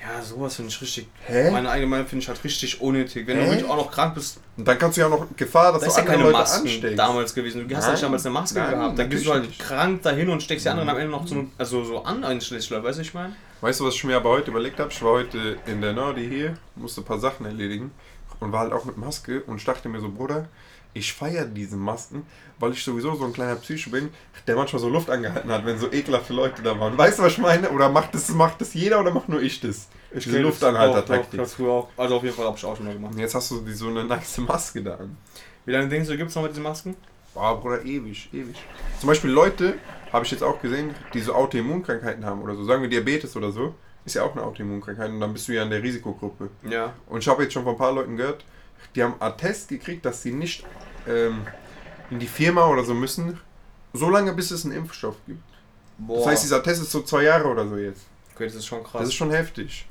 B: Ja, sowas finde ich richtig.
A: Hä?
B: Meine eigene Meinung finde ich halt richtig unnötig. Wenn
A: Hä?
B: du wirklich auch noch krank bist,
A: Und dann kannst du ja auch noch Gefahr, dass
B: das
A: du
B: ja
A: andere
B: keine
A: Leute
B: Masken
A: ansteckst.
B: damals gewesen. Du hast ja nicht damals eine Maske
A: Nein,
B: gehabt. Da gehst du halt
A: nicht.
B: krank dahin und steckst die anderen am Ende noch so, also so an einen Schlüssel, weißt du, ich meine?
A: Weißt du, was ich mir aber heute überlegt habe? Ich war heute in der Nerdy hier, musste ein paar Sachen erledigen und war halt auch mit Maske und ich dachte mir so, Bruder, ich feiere diese Masken, weil ich sowieso so ein kleiner Psycho bin, der manchmal so Luft angehalten hat, wenn so ekelhafte Leute da waren. Weißt du, was ich meine? Oder macht das, macht das jeder oder macht nur ich das? Diese
B: kenn das
A: Luftanhalter-Taktik.
B: Also auf jeden Fall habe ich auch schon mal gemacht.
A: Und jetzt hast du die, so eine nice Maske da an.
B: Wie lange denkst du, gibt es noch mit diesen Masken?
A: Boah, Bruder, ewig, ewig. Zum Beispiel Leute, habe ich jetzt auch gesehen, die so Autoimmunkrankheiten haben oder so. Sagen wir Diabetes oder so, ist ja auch eine Autoimmunkrankheit und dann bist du ja in der Risikogruppe.
B: Ja.
A: Und ich habe jetzt schon von ein paar Leuten gehört, die haben Attest gekriegt, dass sie nicht ähm, in die Firma oder so müssen, so lange bis es einen Impfstoff gibt.
B: Boah.
A: Das heißt, dieser Test ist so zwei Jahre oder so jetzt.
B: okay, das ist schon krass.
A: Das ist schon heftig.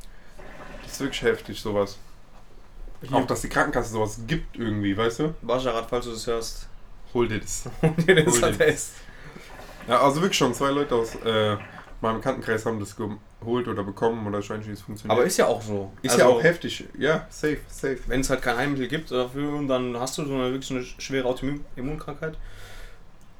A: Das ist wirklich heftig, sowas.
B: Hier.
A: Auch, dass die Krankenkasse sowas gibt irgendwie, weißt du?
B: Bascharat, falls du das hörst.
A: Hol dir das. [LAUGHS] Hol dir
B: Attest.
A: Ja, also wirklich schon zwei Leute aus äh, meinem Bekanntenkreis haben das geholt oder bekommen oder scheint nicht, es funktioniert.
B: Aber ist ja auch so.
A: ist
B: Also,
A: ja auch heftig. Ja, safe, safe.
B: Wenn es halt kein Heilmittel gibt dafür, dann hast du so eine wirklich eine schwere Autoimmunkrankheit.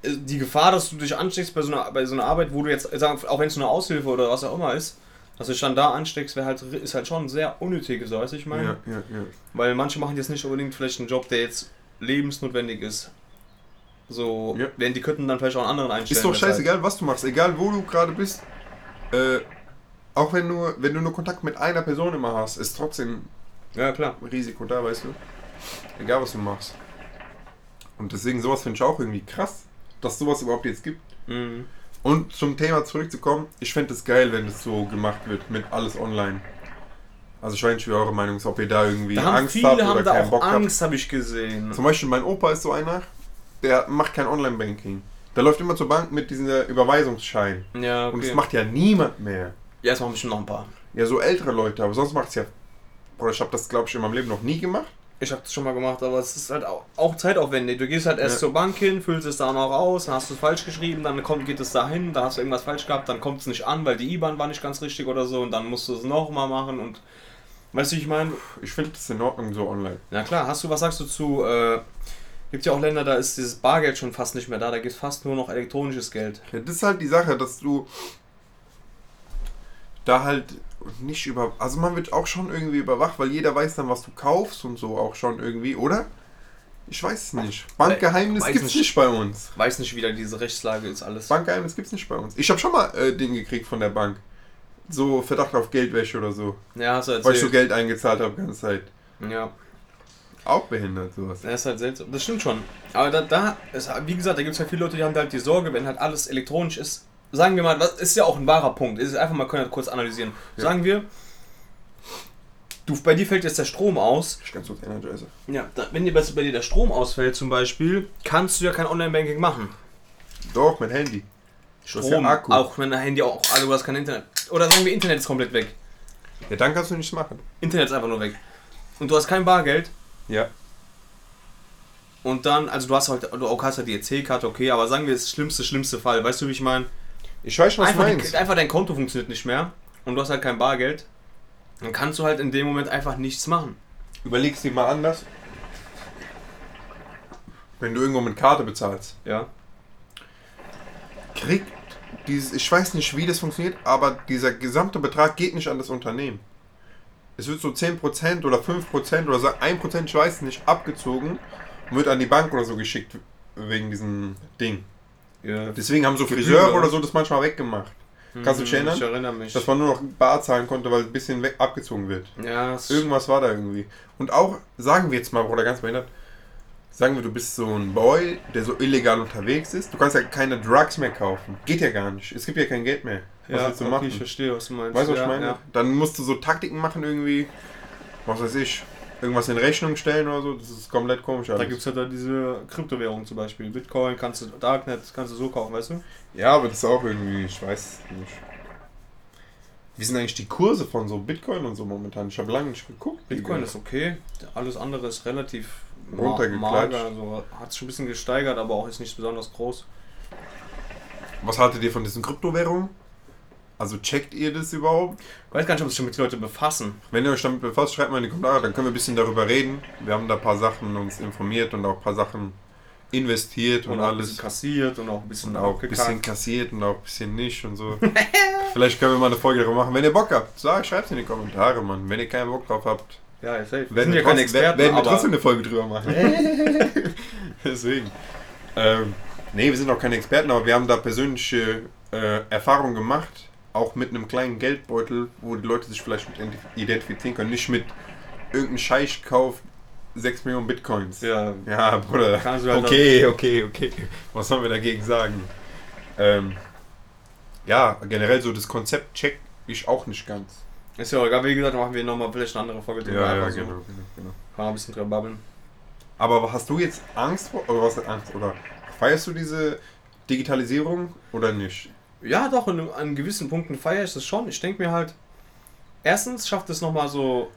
B: Äh, Die Gefahr, dass du dich ansteckst bei so einer, bei so einer Arbeit, wo du jetzt, auch wenn es nur eine Aushilfe oder was auch immer ist, dass du dich dann da ansteckst, wäre halt, ist halt schon sehr unnötig, so weiß ich meine.
A: Ja, ja, ja.
B: Weil manche machen jetzt nicht unbedingt vielleicht einen Job, der jetzt lebensnotwendig ist. So,
A: Ja.
B: denn die könnten dann vielleicht auch einen anderen einstellen.
A: Ist doch
B: deshalb.
A: scheißegal, was du machst, egal wo du gerade bist. Äh, auch wenn du, wenn du nur Kontakt mit einer Person immer hast, ist trotzdem
B: Ja, klar.
A: Risiko da, weißt du? Egal was du machst. Und deswegen sowas finde ich auch irgendwie krass, dass sowas überhaupt jetzt gibt.
B: Mhm.
A: Und zum Thema zurückzukommen, ich fände es geil, wenn das so gemacht wird, mit alles online. Also ich weiß nicht, wie eure Meinung ist, ob ihr da irgendwie
B: Da haben
A: Angst
B: viele
A: habt
B: haben
A: oder
B: da
A: keinen
B: auch
A: Bock habt.
B: Angst, habe ich gesehen.
A: Zum Beispiel mein Opa ist so einer, der macht kein Online-Banking. Der läuft immer zur Bank mit diesem Überweisungsschein.
B: Ja, okay.
A: Und das macht ja niemand mehr.
B: ja, es machen bestimmt noch ein paar.
A: Ja, so ältere Leute, aber sonst macht es ja. Oder ich habe das, glaube ich, in meinem Leben noch nie gemacht.
B: Ich habe das schon mal gemacht, aber es ist halt auch, auch zeitaufwendig. Du gehst halt erst
A: Ja.
B: zur Bank hin, füllst es da noch aus, dann hast du es falsch geschrieben, dann kommt, geht es dahin, dann hast du irgendwas falsch gehabt, dann kommt es nicht an, weil die IBAN war nicht ganz richtig oder so und dann musst du es nochmal machen und weißt du, wie ich meine?
A: Ich finde das in Ordnung so online.
B: Na klar, hast du, was sagst du zu, äh, gibt ja auch Länder, da ist dieses Bargeld schon fast nicht mehr da, da gibt es fast nur noch elektronisches Geld.
A: Ja, das ist halt die Sache, dass du da halt nicht über. Also man wird auch schon irgendwie überwacht, weil jeder weiß dann, was du kaufst und so auch schon irgendwie, oder? Ich weiß es nicht. Bankgeheimnis
B: Weiß
A: gibt's
B: nicht.
A: bei uns.
B: Weiß nicht, wie da diese Rechtslage ist, alles.
A: Bankgeheimnis gibt's nicht bei uns. Ich habe schon mal äh, Ding gekriegt von der Bank. So Verdacht auf Geldwäsche oder so.
B: Ja, hast du
A: Weil ich so
B: erzählt.
A: Geld eingezahlt habe ganze Zeit.
B: Ja.
A: Auch behindert sowas.
B: Das ist halt seltsam. Das stimmt schon. Aber da, da ist, wie gesagt, da gibt es halt viele Leute, die haben halt die Sorge, wenn halt alles elektronisch ist. Sagen wir mal, was ist ja auch ein wahrer Punkt. Ist einfach mal können wir kurz analysieren.
A: Ja.
B: Sagen wir, du, bei dir fällt jetzt der Strom aus.
A: Ich ganz kurz Energizer.
B: Ja, da, wenn dir bei, dir der Strom ausfällt zum Beispiel, kannst du ja kein Online-Banking machen.
A: Doch, mein Handy. Hast ja Akku.
B: auch wenn dein Handy auch, also du hast kein Internet. Oder sagen wir, Internet ist komplett weg.
A: Ja, dann kannst du nichts machen.
B: Internet ist einfach nur weg. Und du hast kein Bargeld.
A: Ja.
B: Und dann, also du hast halt, du auch hast ja die EC-Karte, okay, aber sagen wir, das schlimmste, schlimmste Fall. Weißt du, wie ich meine?
A: Ich weiß schon, was du
B: Einfach,
A: meinst.
B: die, einfach dein Konto funktioniert nicht mehr und du hast halt kein Bargeld. Dann kannst du halt in dem Moment einfach nichts machen.
A: Überlegst dir mal anders. Wenn du irgendwo mit Karte bezahlst,
B: Ja.
A: kriegt dieses, ich weiß nicht, wie das funktioniert, aber dieser gesamte Betrag geht nicht an das Unternehmen. Es wird so 10% oder 5% oder so 1%, ich weiß nicht, abgezogen und wird an die Bank oder so geschickt wegen diesem Ding.
B: ja.
A: Deswegen haben so Friseure
B: oder?
A: oder so das manchmal weggemacht. Kannst du dich erinnern?
B: Ich erinnere mich.
A: Dass man nur noch bar zahlen konnte, weil ein bisschen weg abgezogen wird.
B: ja,
A: Irgendwas war da irgendwie. Und auch, sagen wir jetzt mal, Bruder, ganz behindert, sagen wir, du bist so ein Boy, der so illegal unterwegs ist. Du kannst ja keine Drugs mehr kaufen. Geht ja gar nicht. Es gibt ja kein Geld mehr. Was
B: ja,
A: du
B: okay,
A: machen?
B: ich verstehe, was du meinst.
A: Weißt du, was
B: ja,
A: ich meine?
B: Ja.
A: Dann musst du so Taktiken machen irgendwie. Was weiß ich. Irgendwas in Rechnung stellen oder so. Das ist komplett komisch.
B: Da
A: Alles.
B: gibt es ja da diese Kryptowährung zum Beispiel. Bitcoin kannst du, Darknet kannst du so kaufen, weißt du?
A: ja, aber das ist auch irgendwie, ich weiß nicht. Wie sind eigentlich die Kurse von so Bitcoin und so momentan? Ich habe lange nicht geguckt.
B: Bitcoin ist okay, alles andere ist relativ
A: Runtergeklatscht.
B: mager. Also hat sich ein bisschen gesteigert, aber auch ist nicht besonders groß.
A: Was haltet ihr von diesen Kryptowährungen? Also checkt ihr das überhaupt?
B: Ich weiß gar nicht, ob sich schon mit die Leute befassen.
A: Wenn ihr euch damit befasst, schreibt mal in die Kommentare, dann können wir ein bisschen darüber reden. Wir haben da ein paar Sachen uns informiert und auch ein paar Sachen investiert und,
B: Und
A: alles.
B: bisschen kassiert und auch ein bisschen
A: Und auch ein bisschen kassiert und auch ein bisschen nicht und so. [LAUGHS] Vielleicht können wir mal eine Folge darüber machen. Wenn ihr Bock habt, sag, schreibt es in die Kommentare, Mann. Wenn ihr keinen Bock drauf habt,
B: Ja, safe. Wir
A: werden wir,
B: keine
A: trotzdem,
B: Experten,
A: werden wir trotzdem eine Folge drüber machen. [LAUGHS] [LAUGHS] Deswegen. Ähm, nee, wir sind auch keine Experten, aber wir haben da persönliche äh, Erfahrungen gemacht. Auch mit einem kleinen Geldbeutel, wo die Leute sich vielleicht mit identifizieren können. Nicht mit irgendeinem Scheich kauft 6 Millionen Bitcoins.
B: ja,
A: Ja, Bruder.
B: Kannst du halt
A: okay, okay, okay. Was sollen wir dagegen sagen? Ähm, ja, generell so das Konzept check ich auch nicht ganz.
B: ist ja egal. Wie gesagt, machen wir nochmal vielleicht eine andere Folge drüber. einfach so.
A: genau, genau.
B: Kann ein bisschen drüber babbeln.
A: Aber hast du jetzt Angst vor, oder was heißt Angst? Oder feierst du diese Digitalisierung oder nicht?
B: Ja, doch, in, an gewissen Punkten feiere ich das schon. Ich denke mir halt, erstens schafft es nochmal so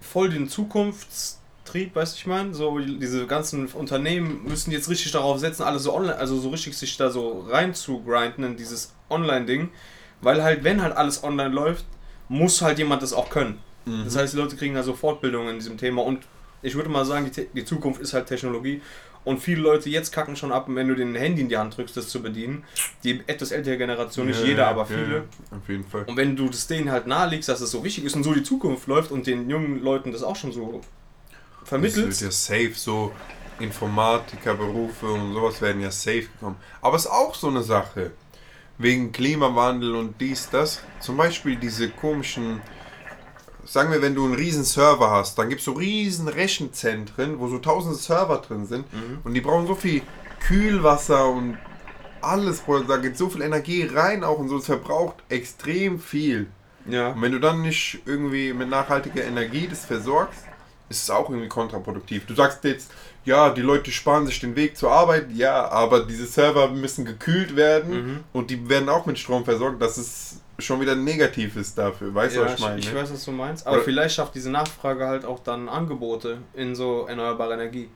B: voll den Zukunftstrieb, weißt du, ich meine? So, diese ganzen Unternehmen müssen jetzt richtig darauf setzen, alles so online, also so richtig sich da so rein zu grinden in dieses Online-Ding. Weil halt, wenn halt alles online läuft, muss halt jemand das auch können.
A: Mhm.
B: Das heißt, die Leute kriegen da so Fortbildungen in diesem Thema und ich würde mal sagen, die, die Zukunft ist halt Technologie und viele Leute jetzt kacken schon ab, wenn du den Handy in die Hand drückst, das zu bedienen. Die etwas ältere Generation, nicht
A: Ja,
B: jeder, aber viele.
A: ja, auf jeden Fall.
B: Und wenn du das denen halt nahelegst, dass es so wichtig ist und so die Zukunft läuft und den jungen Leuten das auch schon so
A: Das
B: vermittelst,
A: wird ja safe so Informatikerberufe und sowas werden ja safe kommen. Aber es ist auch so eine Sache. Wegen Klimawandel und dies, das. Zum Beispiel diese komischen, sagen wir, wenn du einen riesen Server hast, dann gibt es so riesen Rechenzentren, wo so tausende Server drin sind
B: Mhm.
A: und die brauchen so viel Kühlwasser und alles, Bruder, da geht so viel Energie rein auch und so, es verbraucht extrem viel.
B: ja.
A: Und wenn du dann nicht irgendwie mit nachhaltiger Energie das versorgst, ist es auch irgendwie kontraproduktiv. Du sagst jetzt, ja, die Leute sparen sich den Weg zur Arbeit, ja, aber diese Server müssen gekühlt werden
B: Mhm.
A: und die werden auch mit Strom versorgt, dass es schon wieder negativ ist dafür. Weißt du,
B: Ja,
A: was ich meine?
B: ich
A: ne?
B: weiß, was du meinst. Aber
A: Oder-
B: vielleicht schafft diese Nachfrage halt auch dann Angebote in so erneuerbare Energie.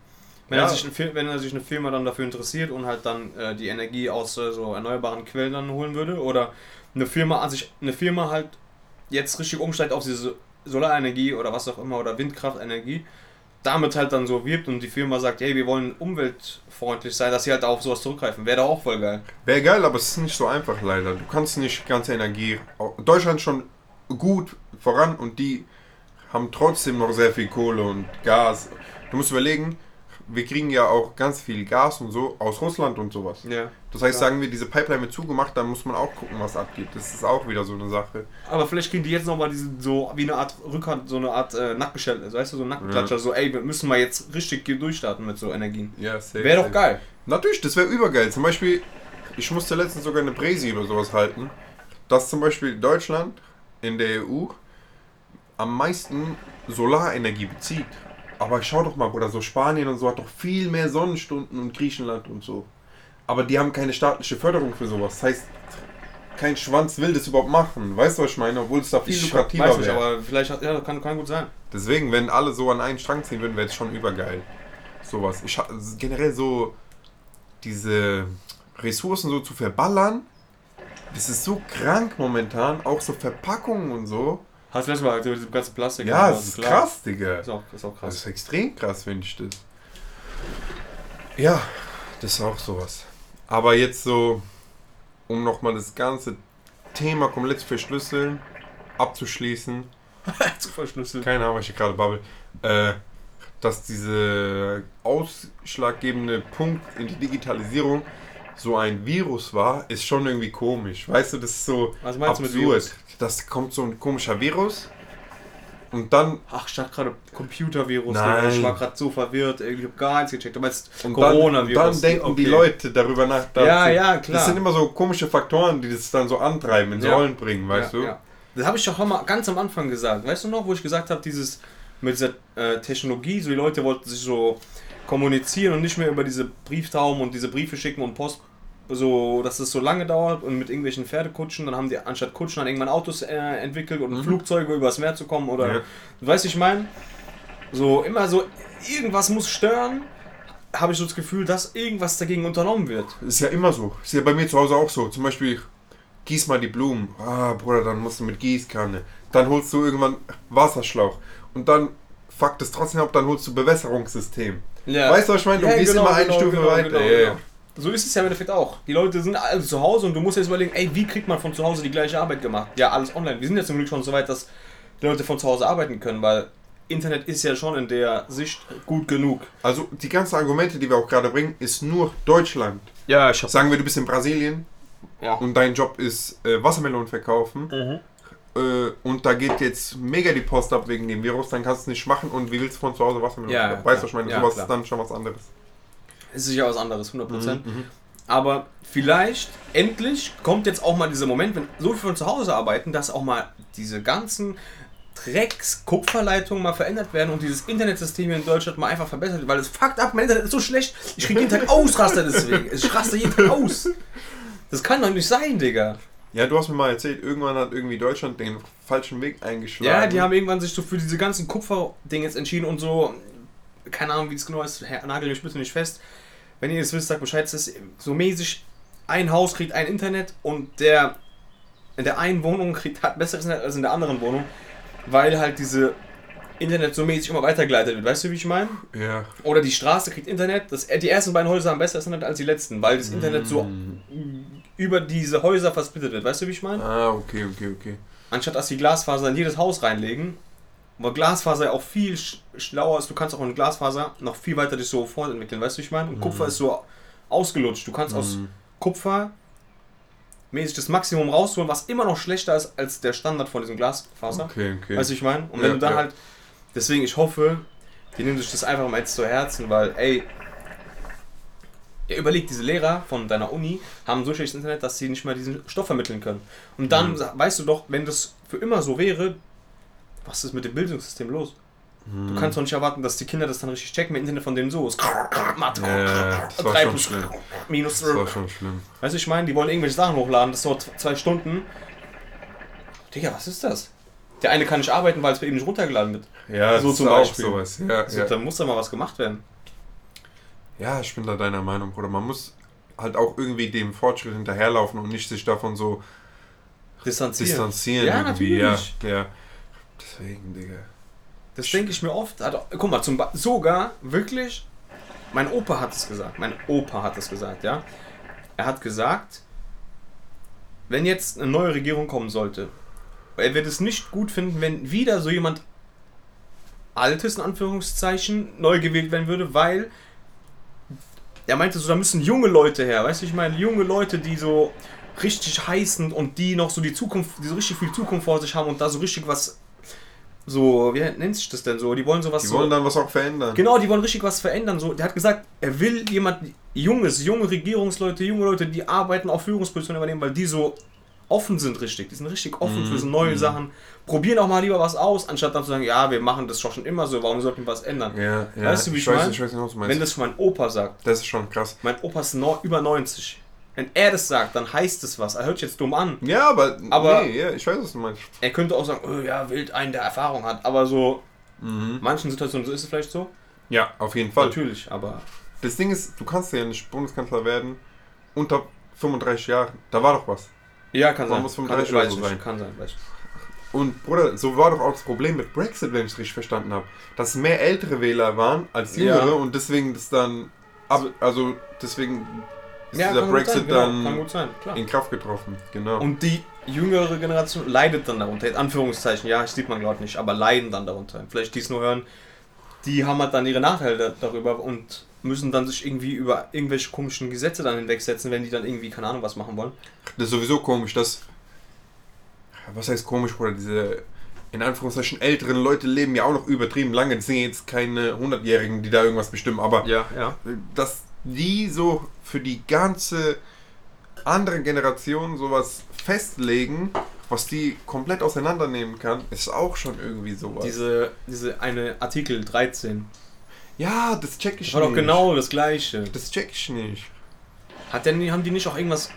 B: Wenn,
A: Ja.
B: er sich, wenn er sich eine Firma dann dafür interessiert und halt dann äh, die Energie aus äh, so erneuerbaren Quellen dann holen würde oder eine Firma an sich, eine Firma halt jetzt richtig umsteigt auf diese Solarenergie oder was auch immer oder Windkraftenergie, damit halt dann so wirbt und die Firma sagt, hey, wir wollen umweltfreundlich sein, dass sie halt auf sowas zurückgreifen. Wäre doch auch voll geil.
A: Wäre geil, aber es ist nicht so einfach leider. Du kannst nicht ganze Energie. Deutschland schon gut voran und die haben trotzdem noch sehr viel Kohle und Gas. Du musst überlegen, wir kriegen ja auch ganz viel Gas und so aus Russland und sowas.
B: Ja.
A: Das heißt,
B: Ja.
A: sagen wir, diese Pipeline wird zugemacht, dann muss man auch gucken, was abgeht. Das ist auch wieder so eine Sache.
B: Aber vielleicht kriegen die jetzt nochmal diesen, so wie eine Art Rückhand, so eine Art äh, Nackenschelle, weißt du, so Nackenklatscher, so ey, wir müssen mal jetzt richtig durchstarten mit so Energien.
A: Ja, safe,
B: Wäre doch geil.
A: Natürlich, das wäre übergeil. Zum Beispiel, ich musste letztens sogar eine Präsi oder sowas halten, dass zum Beispiel Deutschland in der EU am meisten Solarenergie bezieht. Aber schau doch mal, Bruder, so Spanien und so hat doch viel mehr Sonnenstunden und Griechenland und so. Aber die haben keine staatliche Förderung für sowas. Das heißt, kein Schwanz will das überhaupt machen. Weißt du, was ich meine? Obwohl es da viel
B: Ich
A: lukrativer
B: weiß nicht,
A: wäre.
B: aber vielleicht ja, kann, kann gut sein.
A: Deswegen, wenn alle so an einen Strang ziehen würden, wäre es schon übergeil. Sowas. Ich generell so diese Ressourcen so zu verballern, das ist so krank momentan. Auch so Verpackungen und so.
B: Hast du letztes Mal so diese ganze Plastik?
A: Ja, es ist krass, Digga.
B: Ist auch, ist auch
A: Das
B: krass.
A: ist extrem krass, finde ich das. Ja, das ist auch sowas. Aber jetzt so, um nochmal das ganze Thema komplett zu verschlüsseln, abzuschließen. [LAUGHS]
B: zu verschlüsseln.
A: Keine Ahnung, was ich gerade babbel. Äh, dass diese ausschlaggebende Punkt in die Digitalisierung so ein Virus war, ist schon irgendwie komisch. Weißt du, das ist so
B: Was meinst du mit
A: absurd.
B: Virus?
A: Das kommt so ein komischer Virus und dann
B: Ach, ich dachte gerade Computervirus.
A: Nein.
B: Ich war gerade so verwirrt. Ich habe gar nichts gecheckt. Du meinst
A: und dann, und
B: Coronavirus.
A: dann denken die
B: Okay.
A: Leute darüber nach.
B: Ja, ja, klar.
A: Das sind immer so komische Faktoren, die das dann so antreiben, ins
B: Ja.
A: Rollen bringen, weißt
B: ja,
A: du?
B: Ja. Das habe ich doch mal ganz am Anfang gesagt. Weißt du noch, wo ich gesagt habe, dieses mit dieser äh, Technologie, so die Leute wollten sich so kommunizieren und nicht mehr über diese Brieftauben und diese Briefe schicken und Post, so dass es so lange dauert und mit irgendwelchen Pferdekutschen, dann haben die anstatt Kutschen dann irgendwann Autos äh, entwickelt und
A: Mhm.
B: Flugzeuge übers Meer zu kommen oder
A: Ja.
B: weißt du, ich meine, so immer so irgendwas muss stören, habe ich so das Gefühl, dass irgendwas dagegen unternommen wird.
A: Ist ja immer so. Ist ja bei mir zu Hause auch so. Zum Beispiel, gieß mal die Blumen. Ah, Bruder, dann musst du mit Gießkanne. Dann holst du irgendwann Wasserschlauch. Und dann fuckt es trotzdem ab, dann holst du Bewässerungssystem.
B: Ja.
A: Weißt du, was ich meine? Du
B: Ja,
A: gehst
B: genau,
A: immer eine
B: genau,
A: Stufe
B: genau,
A: weiter.
B: genau,
A: Ja, ja.
B: genau. So ist es ja im Endeffekt auch. Die Leute sind alle zu Hause und du musst jetzt überlegen, ey, wie kriegt man von zu Hause die gleiche Arbeit gemacht? Ja, alles online. Wir sind ja zum Glück schon so weit, dass die Leute von zu Hause arbeiten können, weil Internet ist ja schon in der Sicht gut genug.
A: Also die ganzen Argumente, die wir auch gerade bringen, ist nur Deutschland.
B: Ja, ich hab.
A: Sagen wir, du bist in Brasilien
B: Ja.
A: und dein Job ist äh, Wassermelonen verkaufen
B: Mhm.
A: Äh, und da geht jetzt mega die Post ab wegen dem Virus, dann kannst du nicht machen und wie willst du von zu Hause Wassermelonen
B: Ja,
A: verkaufen?
B: klar.
A: Weißt du, was ich meine?
B: Ja,
A: Sowas
B: klar.
A: ist dann schon was anderes.
B: Es ist sicher was anderes, 100%.
A: Mhm, mhm.
B: Aber vielleicht, endlich, kommt jetzt auch mal dieser Moment, wenn so viele von zu Hause arbeiten, dass auch mal diese ganzen Drecks-Kupferleitungen mal verändert werden und dieses Internetsystem hier in Deutschland mal einfach verbessert wird, weil es fuckt ab, mein Internet ist so schlecht, ich krieg jeden Tag Ausraster deswegen. Ich raste jeden Tag aus. Das kann doch nicht sein, Digga.
A: Ja, du hast mir mal erzählt, irgendwann hat irgendwie Deutschland den falschen Weg eingeschlagen.
B: Ja, die haben irgendwann sich so für diese ganzen Kupfer-Dinge jetzt entschieden und so, keine Ahnung, wie es genau ist, Herr, nagel mich bitte nicht fest. Wenn ihr das wisst, sagt Bescheid, es ist so mäßig, ein Haus kriegt ein Internet und der in der einen Wohnung kriegt hat besseres Internet als in der anderen Wohnung, weil halt diese Internet so mäßig immer weitergeleitet wird. Weißt du, wie ich meine?
A: Ja.
B: Oder die Straße kriegt Internet. Das, die ersten beiden Häuser haben besseres Internet als die letzten, weil das Internet so
A: Mm.
B: Über diese Häuser versplittet wird. Weißt du, wie ich meine?
A: Ah, okay, okay, okay.
B: Anstatt dass die Glasfaser in jedes Haus reinlegen, weil Glasfaser ja auch viel sch schlauer ist, du kannst auch mit Glasfaser noch viel weiter dich so fortentwickeln, weißt du, wie ich meine? Und Kupfer ist so ausgelutscht. Du kannst aus
A: Mhm.
B: Kupfer mäßig das Maximum rausholen, was immer noch schlechter ist als der Standard von diesem Glasfaser.
A: Okay, okay.
B: Weißt du, wie ich meine? Und wenn
A: Ja,
B: du dann
A: ja.
B: halt, deswegen, ich hoffe, die nehmen sich das einfach mal jetzt zu Herzen, weil, ey, ja, überleg, diese Lehrer von deiner Uni haben so schlechtes Internet, dass sie nicht mal diesen Stoff vermitteln können. Und dann
A: Mhm.
B: weißt du doch, wenn das für immer so wäre, was ist mit dem Bildungssystem los?
A: Mhm.
B: Du kannst doch nicht erwarten, dass die Kinder das dann richtig checken, wenn Internet von denen so ist. Mathe,
A: Ja, das war schon
B: plus
A: schlimm.
B: minus.
A: Das war schon schlimm.
B: Weißt du, ich meine, die wollen irgendwelche Sachen hochladen, das dauert zwei Stunden. Digga, was ist das? Der eine kann nicht arbeiten, weil es bei ihm nicht runtergeladen wird.
A: Ja,
B: So zum Beispiel.
A: sowas. Ja,
B: Also,
A: ja.
B: Da muss da mal was gemacht werden.
A: Ja, ich bin da deiner Meinung, Bruder. Man muss halt auch irgendwie dem Fortschritt hinterherlaufen und nicht sich davon so
B: Distanzieren.
A: distanzieren.
B: Ja,
A: irgendwie.
B: natürlich.
A: Ja, ja. Deswegen, Digga.
B: Das denke ich mir oft. Also, guck mal, zum Ba- sogar wirklich, mein Opa hat es gesagt. Mein Opa hat es gesagt, ja. Er hat gesagt, wenn jetzt eine neue Regierung kommen sollte, er wird es nicht gut finden, wenn wieder so jemand Altes, in Anführungszeichen, neu gewählt werden würde, weil er meinte so, da müssen junge Leute her, weißt du, ich meine, junge Leute, die so richtig heiß sind und die noch so die Zukunft, die so richtig viel Zukunft vor sich haben und da so richtig was, so, wie nennt sich das denn so, die wollen sowas
A: Die
B: so,
A: wollen dann was auch verändern.
B: Genau, die wollen richtig was verändern. So, der hat gesagt, er will jemand Junges, junge Regierungsleute, junge Leute, die arbeiten auf Führungspositionen übernehmen, weil die so offen sind richtig. Die sind richtig offen
A: Mhm,
B: für so neue
A: mhm.
B: Sachen. Probieren auch mal lieber was aus, anstatt dann zu sagen, ja, wir machen das schon immer so, warum sollten wir was ändern?
A: Ja, ja.
B: Weißt du, wie ich
A: weiß,
B: mein?
A: ich weiß nicht, was du meinst.
B: Wenn das mein Opa sagt,
A: das ist schon krass.
B: mein Opa ist no, über 90. Wenn er das sagt, dann heißt es was. Er hört sich jetzt dumm an.
A: Ja, aber,
B: Aber-
A: nee, ja, ich weiß, was du meinst.
B: Er könnte auch sagen, oh, ja, wild einen, der Erfahrung hat. Aber so,
A: Mhm.
B: manchen Situationen so ist es vielleicht so.
A: Ja, auf jeden Fall.
B: Natürlich, aber
A: Das Ding ist, du kannst ja nicht Bundeskanzler werden unter 35 Jahren. Da war doch was.
B: Ja, kann sein.
A: muss
B: kann,
A: 35
B: weiß
A: oder so sein.
B: Kann sein, weiß ich.
A: Und Bruder, so war doch auch das Problem mit Brexit, wenn ich es richtig verstanden habe. Dass mehr ältere Wähler waren als jüngere
B: Ja.
A: und deswegen das dann also deswegen ist
B: Ja,
A: dieser
B: kann
A: Brexit
B: sein, genau,
A: dann
B: kann sein,
A: in Kraft getroffen. Genau.
B: Und die jüngere Generation leidet dann darunter. In Anführungszeichen, ja, das sieht man gerade nicht, aber leiden dann darunter. Vielleicht die es nur hören, die haben halt dann ihre Nachteile da- darüber und müssen dann sich irgendwie über irgendwelche komischen Gesetze dann hinwegsetzen, wenn die dann irgendwie, keine Ahnung, was machen wollen.
A: Das ist sowieso komisch, dass. Was heißt komisch, Bruder? Diese in Anführungszeichen älteren Leute leben ja auch noch übertrieben lange. Das sind jetzt keine 100-Jährigen, die da irgendwas bestimmen, aber
B: Ja, ja.
A: dass die so für die ganze andere Generation sowas festlegen, was die komplett auseinandernehmen kann, ist auch schon irgendwie sowas.
B: Diese, diese eine Artikel 13.
A: ja, das check ich
B: Das war doch
A: nicht.
B: genau das gleiche.
A: Das check ich nicht.
B: Hat denn, haben die nicht auch irgendwas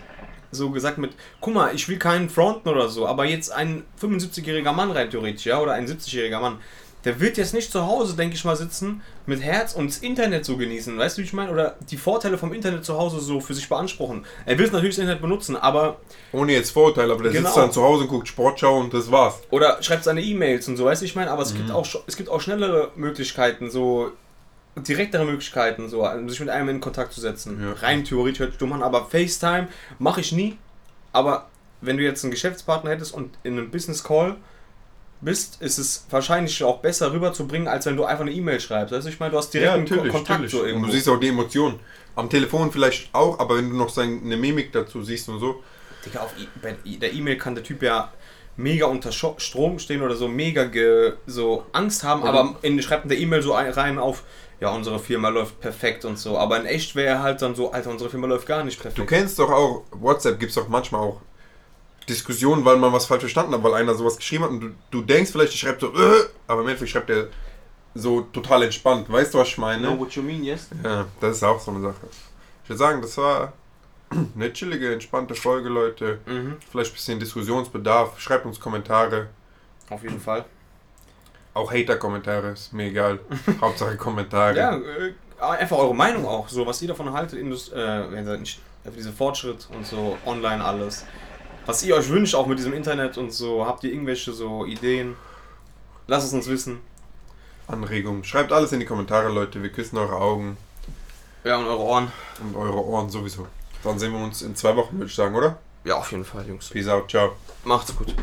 B: so gesagt mit, guck mal, ich will keinen fronten oder so, aber jetzt ein 75-jähriger Mann rein theoretisch, ja, oder ein 70-jähriger Mann, der wird jetzt nicht zu Hause, denke ich mal, sitzen mit Herz und das Internet so genießen, weißt du, wie ich meine? Oder die Vorteile vom Internet zu Hause so für sich beanspruchen. Er will natürlich das Internet benutzen, aber,
A: Ohne jetzt Vorurteile, aber der
B: Genau.
A: sitzt dann zu Hause und guckt Sportschau und das war's.
B: oder schreibt seine E-Mails und so, weißt du, wie ich meine? Aber es,
A: Mhm.
B: gibt auch, es gibt auch schnellere Möglichkeiten, so direktere Möglichkeiten, so sich mit einem in Kontakt zu setzen.
A: Ja.
B: Rein theoretisch hört sich dumm an, aber FaceTime mache ich nie. Aber wenn du jetzt einen Geschäftspartner hättest und in einem Business Call bist, ist es wahrscheinlich auch besser rüberzubringen, als wenn du einfach eine E-Mail schreibst. Also ich meine, du hast direkt einen Ko- Kontakt so
A: Und
B: irgendwo.
A: du siehst auch die Emotionen. Am Telefon vielleicht auch, aber wenn du noch seine Mimik dazu siehst und so.
B: Digga, auf I bei der E-Mail kann der Typ ja mega unter Strom stehen oder so mega so Angst haben,
A: Ja,
B: aber in, schreibt in der E-Mail so ein, rein auf, ja, unsere Firma läuft perfekt und so. Aber in echt wäre er halt dann so, Alter, unsere Firma läuft gar nicht
A: Du
B: perfekt.
A: kennst doch auch, WhatsApp gibt es doch manchmal auch Diskussionen, weil man was falsch verstanden hat, weil einer sowas geschrieben hat und du, du denkst vielleicht, der schreibt so, äh, aber im Endeffekt schreibt er so total entspannt. Weißt du, was ich meine?
B: what you mean, yes?
A: Ja, das ist auch so eine Sache. Ich würde sagen, das war [CLEARS THROAT] eine chillige, entspannte Folge, Leute.
B: Mhm.
A: Vielleicht ein bisschen Diskussionsbedarf. Schreibt uns Kommentare.
B: Auf jeden Fall.
A: Auch Hater-Kommentare, ist mir egal. [LAUGHS] Hauptsache Kommentare.
B: Ja, äh, einfach eure Meinung auch, so was ihr davon haltet, Indust äh, für diese Fortschritt und so online alles. Was ihr euch wünscht, auch mit diesem Internet und so, habt ihr irgendwelche so Ideen? Lasst es uns wissen.
A: Anregungen. Schreibt alles in die Kommentare, Leute. Wir küssen eure Augen
B: Ja, und eure Ohren.
A: und eure Ohren sowieso. Dann sehen wir uns in zwei Wochen, würde ich sagen, oder?
B: Ja, auf jeden Fall, Jungs.
A: Peace out, ciao.
B: Macht's gut.